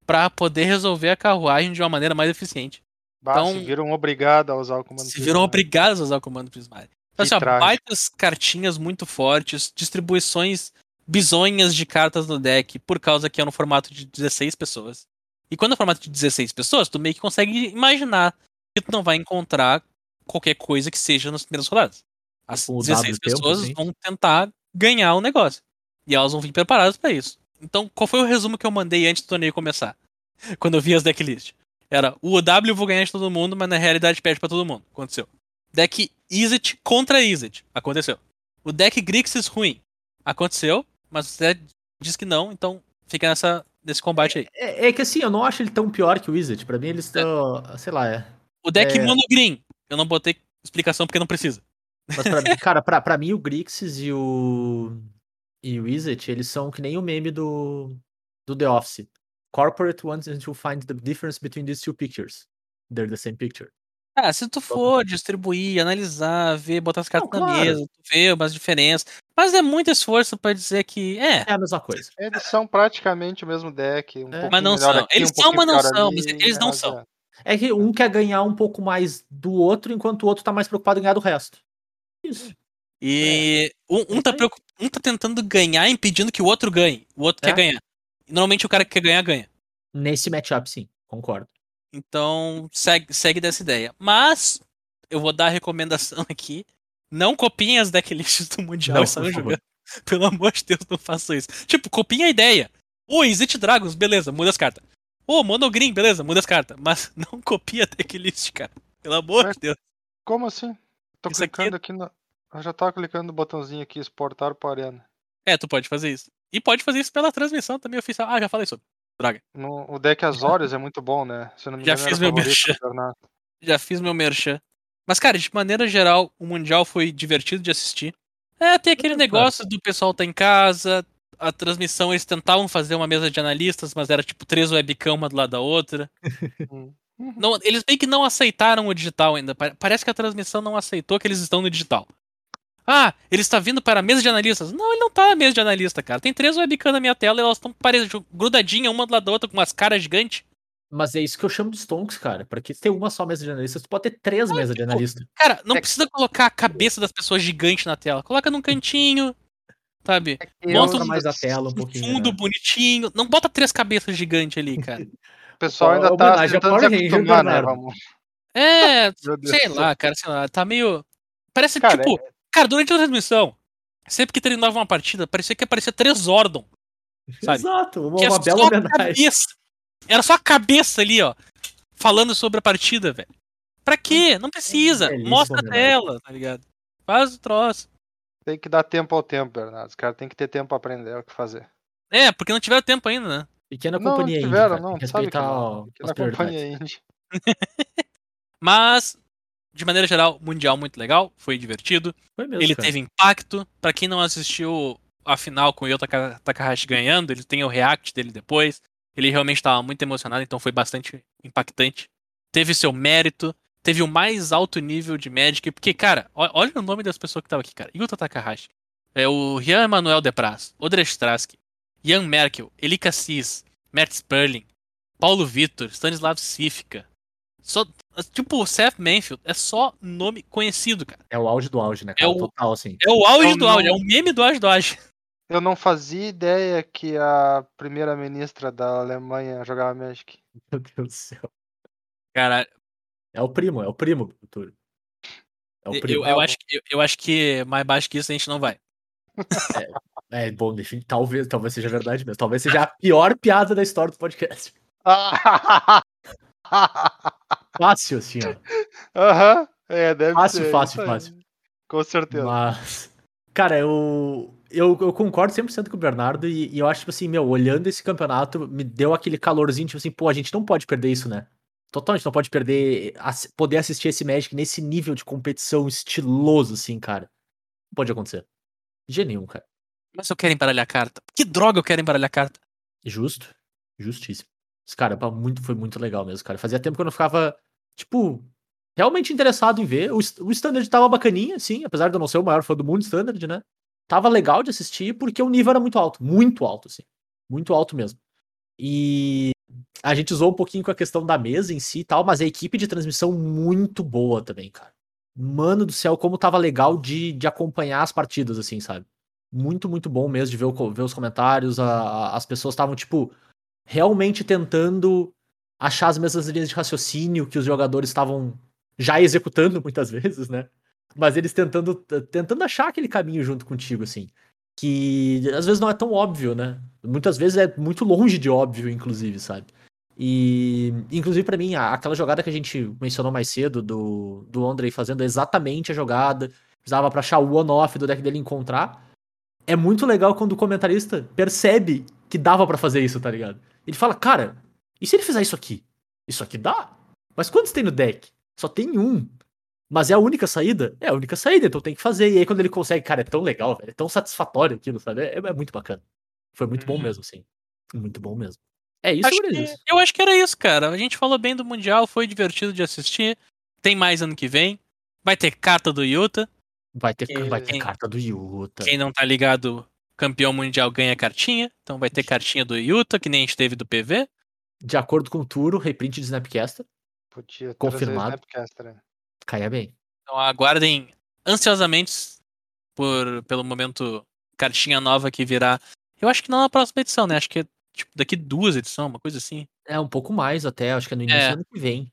S3: para poder resolver a carruagem de uma maneira mais eficiente.
S4: Bah,
S3: Então-
S4: se viram obrigados a usar o comando.
S3: se
S4: prismário.
S3: viram obrigados a usar o comando prismário. Então, assim, ó, baitas cartinhas muito fortes, distribuições bizonhas de cartas no deck, por causa que é no formato de 16 pessoas. E quando é formato de 16 pessoas, tu meio que consegue imaginar que tu não vai encontrar qualquer coisa que seja nas primeiras rodadas. As
S2: Tipo o
S3: 16
S2: W tempo,
S3: pessoas
S2: assim.
S3: vão tentar ganhar o negócio. E elas vão vir preparadas pra isso. Então, qual foi o resumo que eu mandei antes do torneio começar? (laughs) Quando eu vi as decklists. Era o OW eu vou ganhar de todo mundo, mas na realidade perde pra todo mundo. Aconteceu. Deck Izzet contra Izzet. Aconteceu. O deck Grixis ruim. Aconteceu, mas você diz que não, então fica nessa, nesse combate aí.
S2: É, é que assim, eu não acho ele tão pior que o Wizard. Pra mim, eles estão. Sei lá, é.
S3: O deck
S2: É.
S3: Mono Green. Eu não botei explicação porque não precisa.
S2: Mas pra mim, (laughs) cara, pra, pra mim o Grixis e o. E o Wizard, eles são que nem o meme do. Do The Office. Corporate wants to find the difference between these two pictures. They're the same picture.
S3: Ah, se tu for distribuir, analisar, ver, botar as cartas
S2: Não,
S3: na
S2: claro.
S3: mesa, tu vê umas diferenças. Mas é muito esforço pra dizer que. É,
S2: É a mesma coisa.
S4: Eles são praticamente o mesmo deck. Um
S2: É.
S3: Mas não
S4: melhor
S3: são.
S4: aqui,
S3: Eles
S4: um
S3: são, mas não são,
S4: ali,
S3: mas eles não
S4: mas
S3: são.
S4: é.
S2: É que um quer ganhar um pouco mais do outro, enquanto o outro tá mais preocupado em ganhar do resto. Isso.
S3: E um, um
S2: É
S3: tá preocup- um tá tentando ganhar, impedindo que o outro ganhe. O outro
S2: É.
S3: quer ganhar. E normalmente o cara que quer ganhar, ganha.
S2: Nesse matchup, sim, concordo.
S3: Então, segue, segue dessa ideia. Mas, eu vou dar a recomendação (laughs) aqui. Não copiem as decklists do Mundial
S2: Não,
S3: e saiam
S2: por favor.
S3: jogando. (laughs) Pelo amor de Deus, não façam isso. Tipo, copiem a ideia. Ô, Exit Dragons, beleza, muda as cartas. Ô, Green, beleza, muda as cartas. Mas (laughs) não copia a decklist, cara. Pelo amor
S4: Mas-
S3: de Deus.
S4: Como assim? Tô
S3: Isso aqui
S4: clicando aqui na. Eu já tava clicando no botãozinho aqui, exportar para Arena.
S3: É, tu pode fazer isso. E pode fazer isso pela transmissão também oficial. Ah, já falei sobre. Draga.
S4: No, o deck Azorius é muito bom, né? Se eu não me
S3: Já
S4: engano,
S3: fiz meu merchan. já fiz meu merchan. Mas, cara, de maneira geral, o Mundial foi divertido de assistir. É, tem aquele
S2: É,
S3: negócio do pessoal tá em casa, a transmissão, eles tentavam fazer uma mesa de analistas, mas era tipo três webcam uma do lado da outra.
S4: Hum.
S3: Não, eles meio que não aceitaram o digital ainda. Pa- Parece que a transmissão não aceitou que eles estão no digital. Ah, ele está vindo para a mesa de analistas. Não, ele não tá na mesa de analista, cara. Tem três webcam na minha tela e elas estão grudadinhas uma do lado da outra com umas caras gigantes.
S2: Mas é isso que eu chamo de stonks, cara. Porque se tem uma só mesa de analista, tu pode ter três mesas de
S3: tipo,
S2: analista.
S3: Cara, não
S4: É-
S3: precisa colocar a cabeça das pessoas gigante na tela. Coloca num cantinho, sabe?
S4: Eu-
S3: Mostra
S2: Mostra mais a tela um
S3: Um
S2: pouquinho.
S3: fundo
S2: né?
S3: bonitinho. Não bota três cabeças gigantes ali, cara.
S4: O pessoal ainda tá tentando se acostumar, né? Vamos.
S3: É, (laughs) sei lá, cara, sei lá. Tá meio. Parece
S4: Cara,
S3: tipo. Cara, durante a transmissão, sempre que terminava uma partida, parecia que aparecia três Zordon. sabe?
S2: Exato, uma, uma bela
S3: só a
S2: homenagem.
S3: cabeça. Era só a cabeça ali, ó. Falando sobre a partida, velho. Pra quê? Não precisa.
S2: belíssima
S3: Mostra a tela, tá ligado? Faz o troço.
S4: Tem que dar tempo ao tempo, Bernardo. Os caras têm que ter tempo pra aprender o que fazer.
S3: É, porque não tiveram tempo ainda, né?
S2: Pequena
S4: não,
S2: companhia indie,
S4: tiveram,
S2: cara.
S4: não.
S2: Tem que
S4: sabe que
S2: respeitar
S4: não.
S2: o-
S4: Que
S2: as
S4: na
S2: prioridades.
S4: companhia indie. (laughs)
S3: Mas, de maneira geral, Mundial muito legal, foi divertido.
S2: Foi mesmo,
S3: ele
S2: cara.
S3: teve impacto. Pra quem não assistiu a final com o Yota Taka- Takahashi ganhando, ele tem o react dele depois. Ele realmente estava muito emocionado, então foi bastante impactante. Teve seu mérito, teve o mais alto nível de Magic, porque, cara, olha o nome das pessoas que estavam aqui, cara. Yuta Takahashi. É o Rian Emanuel Depraz, Odre Straski, Ian Merkel, Eli Cassis, Matt Sperling, Paulo Vitor, Stanislav Sifka. Só, tipo, Seth Manfield, é só nome conhecido, cara.
S2: É o auge do auge, né,
S3: É
S2: cara?
S3: o-
S2: Total, assim.
S3: É o auge
S4: Eu
S3: do auge, é
S4: não-
S3: o meme do auge do auge.
S4: Eu não fazia ideia que a primeira-ministra da Alemanha jogava Magic.
S2: Meu Deus do céu.
S3: Cara,
S2: É o primo, é o primo, Túlio. É o
S3: eu,
S2: primo.
S3: eu, acho, que- eu, eu acho que mais baixo que isso a gente não vai.
S2: É, bom, enfim, talvez, talvez seja verdade mesmo. Talvez seja a pior piada da história do podcast. (laughs) Fácil, assim, ó.
S4: Aham. É, deve
S2: Fácil,
S4: ser.
S2: fácil,
S4: aí.
S2: fácil.
S4: Com certeza.
S2: Mas, cara, eu, eu, eu concordo 100% com o Bernardo e, e eu acho, tipo assim, meu, olhando esse campeonato, me deu aquele calorzinho, tipo assim, pô, a gente não pode perder isso, né? Totalmente não pode perder, poder assistir esse Magic nesse nível de competição estiloso, assim, cara. Não pode acontecer. De jeito nenhum, cara.
S3: Mas eu quero embaralhar a carta. Que droga eu quero embaralhar a carta.
S2: Justo. Justíssimo. Esse cara, muito, foi muito legal mesmo, cara. Fazia tempo que eu não ficava, tipo, realmente interessado em ver. O, o Standard tava bacaninha, sim, apesar de eu não ser o maior fã do mundo Standard, né? Tava legal de assistir porque o nível era muito alto. Muito alto, assim. Muito alto mesmo. E a gente usou um pouquinho com a questão da mesa em si e tal, mas a equipe de transmissão muito boa também, cara. Mano do céu, como tava legal de, de acompanhar as partidas, assim, sabe? Muito, muito bom mesmo de ver, o ver os comentários. a- a- as pessoas estavam, tipo, realmente tentando achar as mesmas linhas de raciocínio que os jogadores estavam já executando (laughs) muitas vezes, né? Mas eles tentando, tentando achar aquele caminho junto contigo, assim. Que às vezes não é tão óbvio, né? Muitas vezes é muito longe de óbvio, inclusive, sabe? E, inclusive, pra mim, aquela jogada que a gente mencionou mais cedo, do, do Andrei fazendo exatamente a jogada, precisava pra achar o on-off do deck dele encontrar. É muito legal quando o comentarista percebe que dava pra fazer isso, tá ligado? Ele fala, cara, e se ele fizer isso aqui? Isso aqui dá? Mas quantos tem no deck? Só tem um. Mas é a única saída? É a única saída, então tem que fazer. E aí quando ele consegue, cara, é tão legal, velho, é tão satisfatório aquilo, sabe? É, é muito bacana. Foi muito bom
S3: Uhum.
S2: mesmo, sim. Muito bom mesmo. É isso,
S3: Acho que- eu acho que era isso, cara. A gente falou bem do Mundial, foi divertido de assistir. Tem mais ano que vem. Vai ter carta do Yuta.
S2: Vai ter,
S3: que-
S2: vai ter carta do Yuta.
S3: Quem não tá ligado, campeão mundial ganha cartinha. Então vai ter cartinha do Yuta, que nem a gente teve do PV.
S2: De acordo com o Turo, reprint de Snapcaster.
S4: Podia
S2: Confirmado.
S4: Snapcaster, né?
S2: Caia bem.
S3: Então aguardem ansiosamente por, pelo momento cartinha nova que virá. Eu acho que não na próxima edição, né? Acho que tipo, daqui duas edições, uma coisa assim.
S2: É um pouco mais até, acho que é no início
S3: É.
S2: do ano que vem.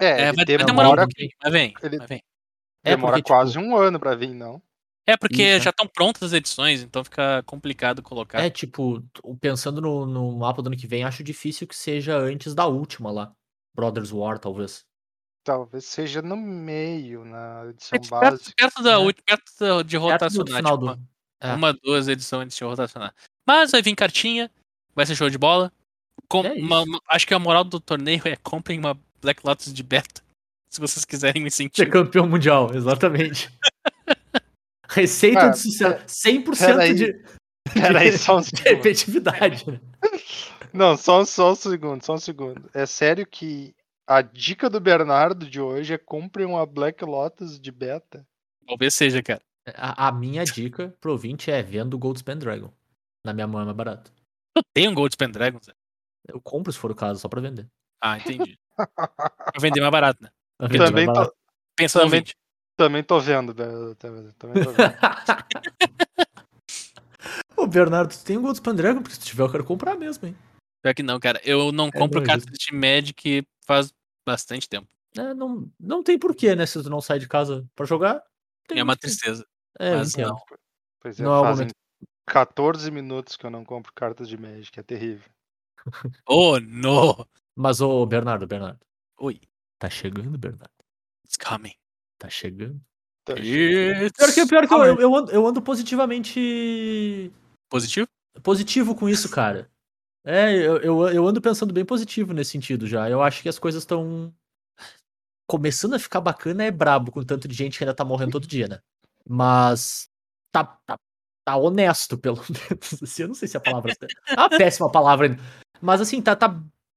S4: É,
S3: É, vai, vai demorar um
S4: demora,
S3: pouquinho, mas vem.
S4: ele-
S3: mas vem.
S2: É,
S4: demora
S2: porque, tipo,
S4: quase um ano pra vir, não.
S3: É porque
S2: Isso, é.
S3: já estão prontas as edições, então fica complicado colocar.
S2: É, tipo, pensando no, no mapa do ano que vem, acho difícil que seja antes da última lá. Brothers War, talvez.
S4: Talvez seja no meio, na edição
S3: perto,
S4: base.
S3: perto da
S2: É.
S3: perto de
S2: Perto do
S3: rotacionar.
S2: final
S3: tipo,
S2: do. É.
S3: Uma, duas edições antes de rotacionar. Mas vai vir cartinha, vai ser show de bola. Com-
S2: É
S3: uma- uma- acho que a moral do torneio é comprem uma Black Lotus de beta. (laughs) Se vocês quiserem me
S2: Ser
S3: sentir.
S2: campeão mundial, exatamente. (laughs) Receita
S4: Ah,
S2: de sucesso. 100%
S4: peraí.
S2: de,
S4: Peraí, só um
S2: de
S4: segundo.
S2: repetitividade. (laughs)
S4: Não, só, só um segundo, só um segundo. É sério que a dica do Bernardo de hoje é compre uma Black Lotus de beta?
S3: Talvez seja, cara.
S2: A, a minha dica pro ouvinte é vendo o Goldspan Dragon. Na minha mão é mais barato.
S3: Eu tenho um Gold Pen Dragon. Zé.
S2: Eu compro se for o caso, só pra vender.
S3: Ah, entendi. Pra vender mais barato, né?
S2: Vender
S4: Também
S2: mais
S4: tô,
S2: barato.
S3: Pensa no
S4: Também-
S3: ouvinte.
S4: também tô vendo, Be- também, também tô vendo. (laughs)
S2: Ô, Bernardo, tu tem um Goldspan Dragon? Porque se tiver, eu quero comprar mesmo, hein?
S3: Pior que não, cara. Eu não compro
S2: não,
S3: cartas de Magic faz bastante tempo.
S2: É, não, não tem porquê, né? Se tu não sai de casa pra jogar. tem
S3: É uma tristeza.
S2: É,
S3: mas não.
S4: Pois é,
S2: Não é
S4: fazem
S2: momento.
S4: 14 minutos que eu não compro cartas de Magic, é terrível. (laughs)
S3: Oh, no!
S2: Mas, ô, Bernardo, Bernardo.
S3: Oi,
S2: Tá chegando, Bernardo.
S3: it's coming.
S2: Tá chegando.
S4: Tá
S3: It's
S2: Pior que, pior que eu, eu, eu ando, eu ando positivamente.
S3: Positivo?
S2: Positivo com isso, cara. É, eu, eu, eu ando pensando bem positivo nesse sentido já. Eu acho que as coisas estão. Começando a ficar bacana é brabo com tanto de gente que ainda tá morrendo todo dia, né? Mas. Tá, tá, tá honesto, pelo (laughs) menos. Assim, eu não sei se a palavra. É uma péssima palavra ainda. Mas assim, tá, tá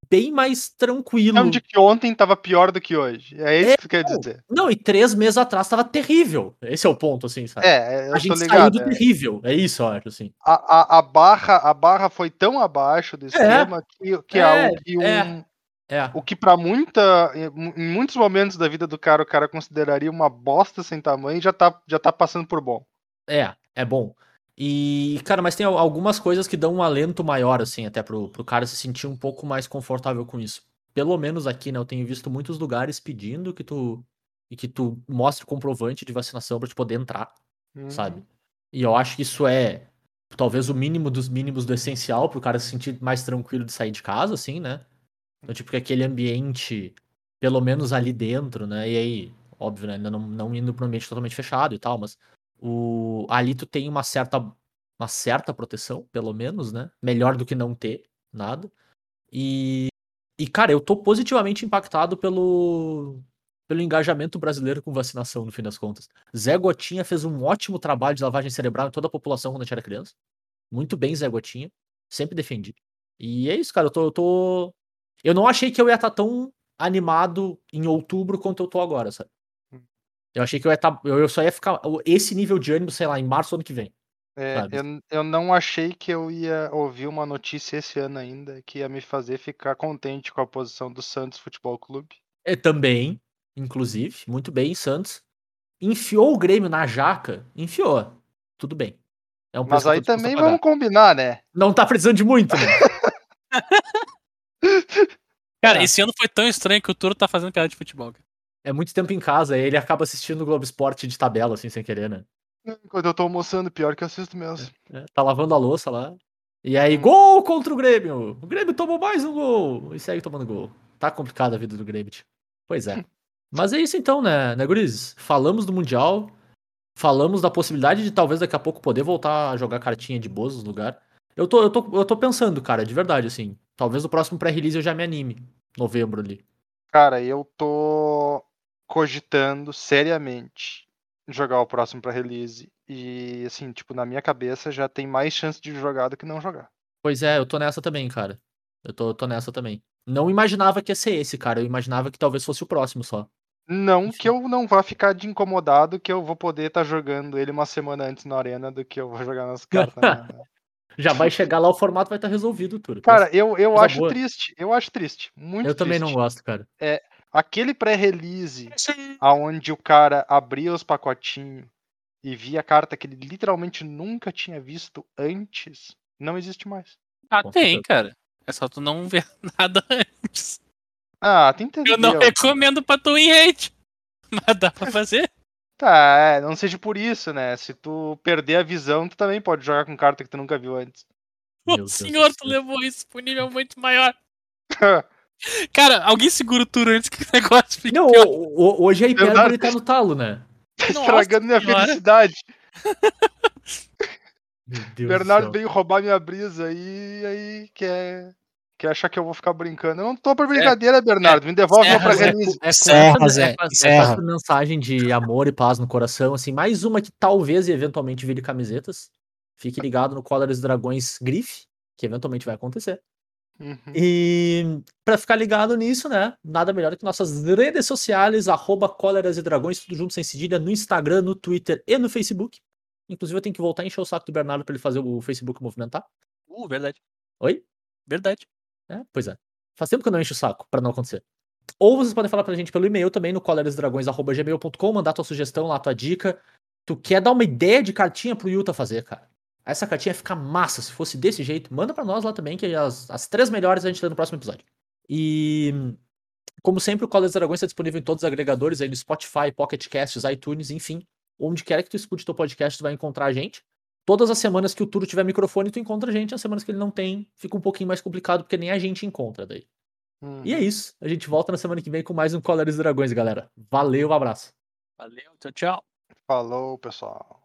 S2: bem mais tranquilo.
S4: Não, de que ontem tava pior do que hoje. É isso
S2: É,
S4: que tu quer dizer.
S2: Não, e três meses atrás tava terrível. Esse é o ponto, assim, sabe?
S4: É, eu
S2: a gente saiu
S4: ligado.
S2: do
S4: é.
S2: terrível. É isso, eu acho, assim.
S4: A, a, a barra, a barra foi tão abaixo do extrema que, que é,
S2: É,
S4: algo que um,
S2: é. É.
S4: o que pra muita em muitos momentos da vida do cara o cara consideraria uma bosta sem tamanho já tá já tá passando por bom.
S2: É, é bom. E, cara, mas tem al- algumas coisas que dão um alento maior, assim, até pro, pro cara se sentir um pouco mais confortável com isso. Pelo menos aqui, né? Eu tenho visto muitos lugares pedindo que tu. E que tu mostre comprovante de vacinação pra te poder entrar,
S4: Uhum.
S2: sabe? E eu acho que isso é talvez o mínimo dos mínimos do essencial pro cara se sentir mais tranquilo de sair de casa, assim, né? Então, tipo, que aquele ambiente, pelo menos ali dentro, né? E aí, óbvio, né? Ainda não, não indo pro ambiente totalmente fechado e tal, mas o ali tu tem uma certa uma certa proteção, pelo menos, né? Melhor do que não ter nada. E e cara, eu tô positivamente impactado pelo pelo engajamento brasileiro com vacinação no fim das contas. Zé Gotinha fez um ótimo trabalho de lavagem cerebral em toda a população quando a gente era criança. Muito bem, Zé Gotinha. Sempre defendi. E é isso, cara. Eu tô, eu tô. Eu não achei que eu ia estar tão animado em outubro quanto eu tô agora, sabe? Eu achei que eu ia estar. Eu eu só ia ficar. Esse nível de ânimo, sei lá, em março ano que vem.
S4: É, eu, eu não achei que eu ia ouvir uma notícia esse ano ainda que ia me fazer ficar contente com a posição do Santos Futebol Clube.
S2: É, também, inclusive, muito bem, Santos. Enfiou o Grêmio na jaca? Enfiou. Tudo bem. É um
S4: Mas aí também vamos combinar, né?
S2: Não tá precisando de muito, né? (laughs)
S3: Cara,
S2: É.
S3: esse ano foi tão estranho que o Turo tá fazendo piada de futebol. cara.
S2: É muito tempo em casa, aí ele acaba assistindo o Globo Esporte de tabela, assim, sem querer, né?
S4: Quando eu tô almoçando, pior que eu assisto mesmo.
S2: É, tá lavando a louça lá. E aí,
S4: Hum.
S2: gol contra o Grêmio! O Grêmio tomou mais um gol! E segue tomando gol. Tá complicada a vida do Grêmio. tio. Pois é. (laughs) Mas é isso então, né, né, gurizes? Falamos do Mundial. Falamos da possibilidade de talvez daqui a pouco poder voltar a jogar cartinha de boas no lugar. Eu tô, eu, tô, eu tô pensando, cara, de verdade, assim. Talvez no próximo pré-release eu já me anime. Novembro ali.
S4: Cara, eu tô cogitando seriamente jogar o próximo pra release. E assim, tipo, na minha cabeça já tem mais chance de jogar do que não jogar.
S2: Pois é, eu tô nessa também, cara. Eu tô, tô nessa também. Não imaginava que ia ser esse, cara. Eu imaginava que talvez fosse o próximo só.
S4: Não
S2: Enfim.
S4: que eu não vá ficar de incomodado que eu vou poder estar jogando ele uma semana antes na arena do que eu vou jogar nas cartas. né? (laughs)
S2: Já vai chegar lá, o formato vai estar resolvido, tudo.
S4: Cara, eu, eu acho
S2: boa.
S4: triste. Eu acho triste. Muito
S2: eu também não
S4: triste.
S2: gosto, cara.
S4: Aquele pré-release aonde o cara abria os pacotinhos e via a carta que ele literalmente nunca tinha visto antes, não existe mais.
S3: Ah,
S2: Com
S3: tem,
S2: certeza.
S3: cara. É só tu não ver (laughs) nada antes.
S4: Ah, tem que entender.
S3: Eu não recomendo pra tu em hate. (laughs) Mas dá pra fazer.
S4: Tá, é, não seja por isso, né? Se tu perder a visão, tu também pode jogar com carta que tu nunca viu antes.
S2: Meu
S3: O
S2: Deus
S3: senhor, tu levou isso pro nível muito maior. (laughs) Cara, alguém segura o Turo antes que o negócio fique
S2: Não, o- o- hoje a
S4: Verdade.
S2: hipérbole tá no talo, né?
S4: Tá
S3: Nossa
S4: estragando minha
S3: senhora.
S4: felicidade. (laughs)
S2: Meu Deus
S4: Bernardo veio roubar minha brisa e aí quer, quer achar que eu vou ficar brincando. Eu não tô pra brincadeira, Bernardo. Me devolve meu
S3: Serra,
S4: pra release.
S2: É
S5: Zé,
S2: é com- é essa mensagem de amor e paz no coração, assim, mais uma que talvez e eventualmente vire camisetas. Fique ligado no Colors Dragões Grife, que eventualmente vai acontecer.
S4: Uhum.
S2: E pra ficar ligado nisso, né? Nada melhor que nossas redes sociais, arroba Cóleras e Dragões, tudo junto sem cedilha, no Instagram, no Twitter e no Facebook. Inclusive, eu tenho que voltar a encher o saco do Bernardo pra ele fazer o Facebook movimentar.
S3: Uh, verdade.
S2: Oi?
S3: Verdade.
S2: É, pois é. Faz tempo que eu não encho o saco pra não acontecer. Ou vocês podem falar pra gente pelo e-mail também no colerasdragões.gmail.com, mandar tua sugestão lá, tua dica. Tu quer dar uma ideia de cartinha pro Yuta fazer, cara? Essa cartinha ia ficar massa. Se fosse desse jeito, manda pra nós lá também, que as, as três melhores a gente lê no próximo episódio. E, como sempre, o Colas Dragões está disponível em todos os agregadores, aí no Spotify, Pocket Casts, iTunes, enfim. Onde quer que tu escute teu podcast, tu vai encontrar a gente. Todas as semanas que o Turo tiver microfone, tu encontra a gente. As semanas que ele não tem, fica um pouquinho mais complicado, porque nem a gente encontra daí.
S4: Uhum.
S2: E é isso. A gente volta na semana que vem com mais um Colores Dragões, galera. Valeu, um abraço.
S3: Valeu, tchau, tchau.
S4: Falou, pessoal.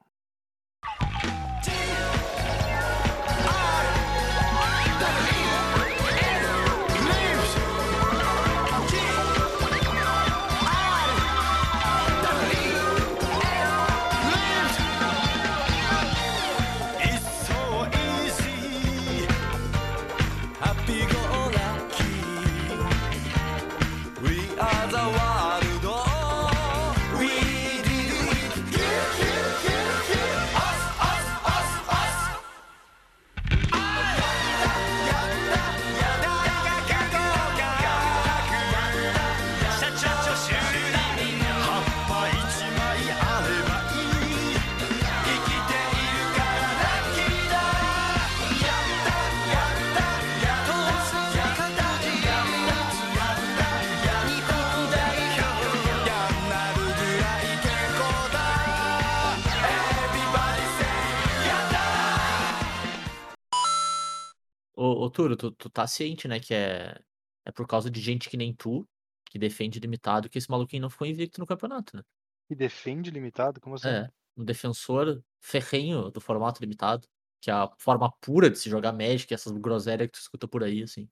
S2: Ô, Turo, tu, tu tá ciente, né, que é, é por causa de gente que nem tu, que defende limitado, que esse maluquinho não ficou invicto no campeonato, né?
S4: E defende limitado? Como assim?
S2: É, um defensor ferrenho do formato limitado, que é a forma pura de se jogar Magic, essas groselhas que tu escuta por aí, assim.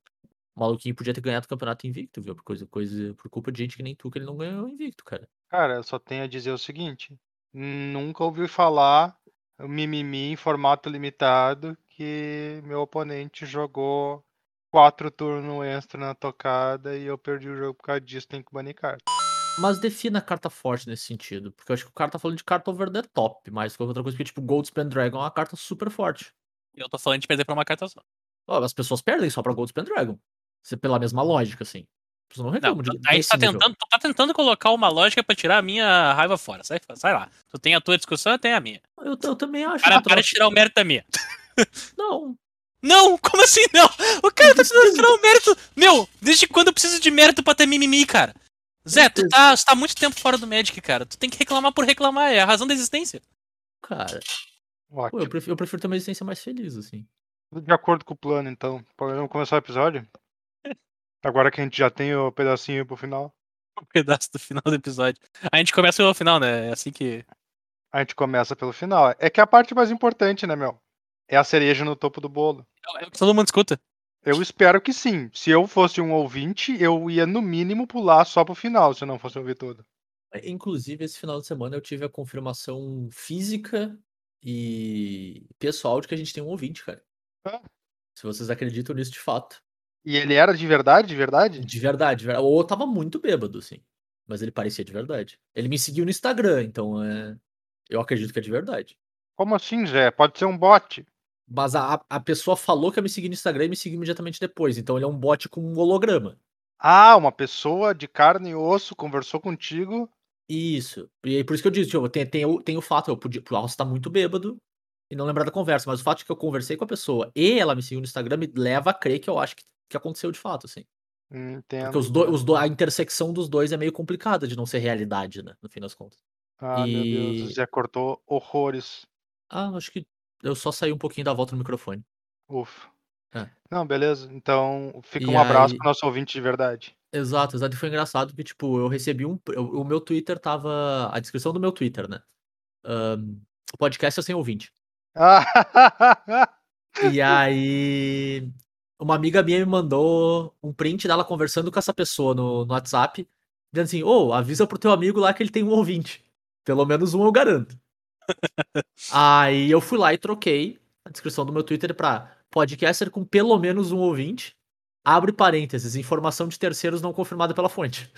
S2: O maluquinho podia ter ganhado o campeonato invicto, viu? Por, coisa, coisa, por culpa de gente que nem tu, que ele não ganhou invicto, cara.
S4: Cara, eu só tenho a dizer o seguinte: nunca ouvi falar mimimi em formato limitado que meu oponente jogou quatro turnos extra na tocada e eu perdi o jogo por causa disso, tem que banir carta.
S2: Mas defina a carta forte nesse sentido, porque eu acho que o cara tá falando de carta over the top, mais que outra coisa, porque, tipo, Goldspan Dragon é uma carta super forte.
S3: Eu tô falando de perder pra uma carta só.
S2: As pessoas perdem só pra Goldspan Dragon. Se pela mesma lógica, assim. As pessoas não
S3: Não,
S2: reclamam
S3: tu,
S2: de
S3: aí tu tá, tentando, tu tá tentando colocar uma lógica pra tirar a minha raiva fora. Sai, sai lá. Tu tem a tua discussão, eu tenho a minha.
S2: Eu, eu também acho.
S3: Para,
S2: que
S3: para
S2: troca-
S3: de tirar o mérito da minha.
S2: Não,
S3: Não, como assim não? O cara tá tentando tirar o mérito. Meu, desde quando eu preciso de mérito pra ter mimimi, cara? Zé, tu tá, tu tá muito tempo fora do Magic, cara. Tu tem que reclamar por reclamar, é a razão da existência.
S2: cara. Pô, eu, prefiro, eu prefiro ter uma existência mais feliz, assim.
S4: Tudo de acordo com o plano, então. Podemos começar o episódio? (laughs) Agora que a gente já tem o pedacinho pro final,
S3: Um pedaço do final do episódio. A gente começa pelo final, né? É assim que.
S4: a gente começa pelo final. É que é a parte mais importante, né, meu? É a cereja no topo do bolo.
S3: É o que todo mundo escuta.
S4: Eu espero que sim. Se eu fosse um ouvinte, eu ia no mínimo pular só pro final, se eu não fosse ouvir tudo.
S2: Inclusive, esse final de semana eu tive a confirmação física e pessoal de que a gente tem um ouvinte, cara.
S4: Ah.
S2: Se vocês acreditam nisso de fato.
S4: E ele era de verdade, de verdade?
S2: De verdade, de verdade. Ou eu tava muito bêbado, assim. Mas ele parecia de verdade. Ele me seguiu no Instagram, então é. Eu acredito que é de verdade.
S4: Como assim, Zé? Pode ser um bot.
S2: Mas a, a pessoa falou que ia me seguir no Instagram e me seguiu imediatamente depois. Então ele é um bot com um holograma.
S4: Ah, uma pessoa de carne e osso conversou contigo.
S2: Isso. E aí, por isso que eu disse, tipo, tem, tem, o- tem o fato, eu podia, posso estar muito bêbado e não lembrar da conversa, mas o fato de que eu conversei com a pessoa e ela me seguiu no Instagram me leva a crer que eu acho que, que aconteceu de fato, assim.
S4: Entendo.
S2: Porque os dois, os do- a intersecção dos dois é meio complicada de não ser realidade, né? No fim das contas.
S4: Ah, meu Deus, o
S2: E-
S4: Zé cortou horrores.
S2: Ah, acho que eu só saí um pouquinho da volta no microfone.
S4: Ufa.
S2: É.
S4: Não, beleza. Então, fica
S2: E
S4: um abraço
S2: aí-
S4: pro nosso ouvinte de verdade.
S2: Exato, exato. E foi engraçado porque, tipo, eu recebi um. o meu Twitter tava. A descrição do meu Twitter, né? O podcast é sem ouvinte. (laughs) E aí, uma amiga minha me mandou um print dela conversando com essa pessoa no, no WhatsApp, dizendo assim: Ô, avisa pro teu amigo lá que ele tem um ouvinte. Pelo menos um eu garanto. Aí eu fui lá e troquei a descrição do meu Twitter pra podcaster com pelo menos um ouvinte. Abre parênteses, informação de terceiros não confirmada pela fonte.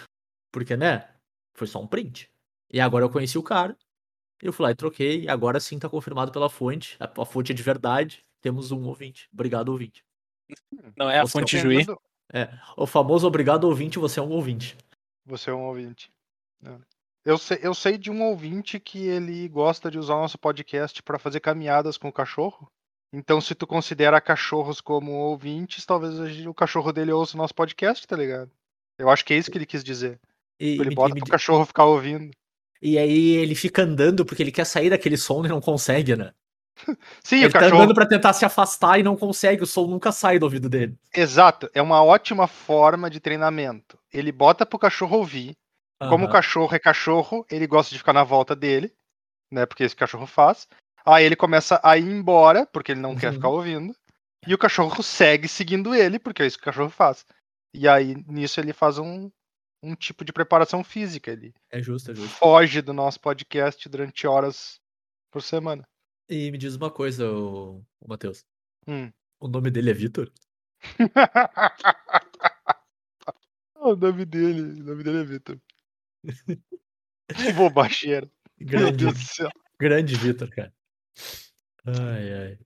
S2: Porque, né? Foi só um print. E agora eu conheci o cara. Eu fui lá e troquei. E agora sim tá confirmado pela fonte. A, a fonte é de verdade. Temos um ouvinte. Obrigado, ouvinte.
S3: Não é a
S2: Você
S3: fonte
S4: Tô
S3: juiz.
S4: tentando-
S2: O famoso obrigado, ouvinte, você é um ouvinte.
S4: Você é um ouvinte. É. Eu sei, eu sei de um ouvinte que ele gosta de usar o nosso podcast para fazer caminhadas com o cachorro. Então, se tu considera cachorros como ouvintes, talvez o cachorro dele ouça o nosso podcast, tá ligado? Eu acho que é isso que ele quis dizer.
S2: E,
S4: Ele
S2: me-
S4: bota
S2: me-
S4: pro cachorro ficar ouvindo.
S2: e aí ele fica andando porque ele quer sair daquele som e não consegue, né? (laughs)
S4: Sim,
S2: ele
S4: o
S2: tá
S4: cachorro.
S2: andando pra tentar se afastar e não consegue, o som nunca sai do ouvido dele.
S4: Exato, é uma ótima forma de treinamento. Ele bota pro cachorro ouvir. Como o cachorro é cachorro, ele gosta de ficar na volta dele, né? Porque esse cachorro faz. Aí ele começa a ir embora, porque ele não quer
S2: Uhum.
S4: ficar ouvindo. E o cachorro segue seguindo ele, porque é isso que o cachorro faz. E aí, nisso, ele faz um, um tipo de preparação física. Ele
S2: É justo, é justo.
S4: foge do nosso podcast durante horas por semana.
S2: E me diz uma coisa, ô, ô Matheus.
S4: Hum.
S2: O nome dele é Vitor? (laughs)
S4: o nome dele, o nome dele é Vitor. Que bobageira. Meu
S2: Grande,
S4: Deus do céu.
S2: grande Vitor, cara. Ai, ai.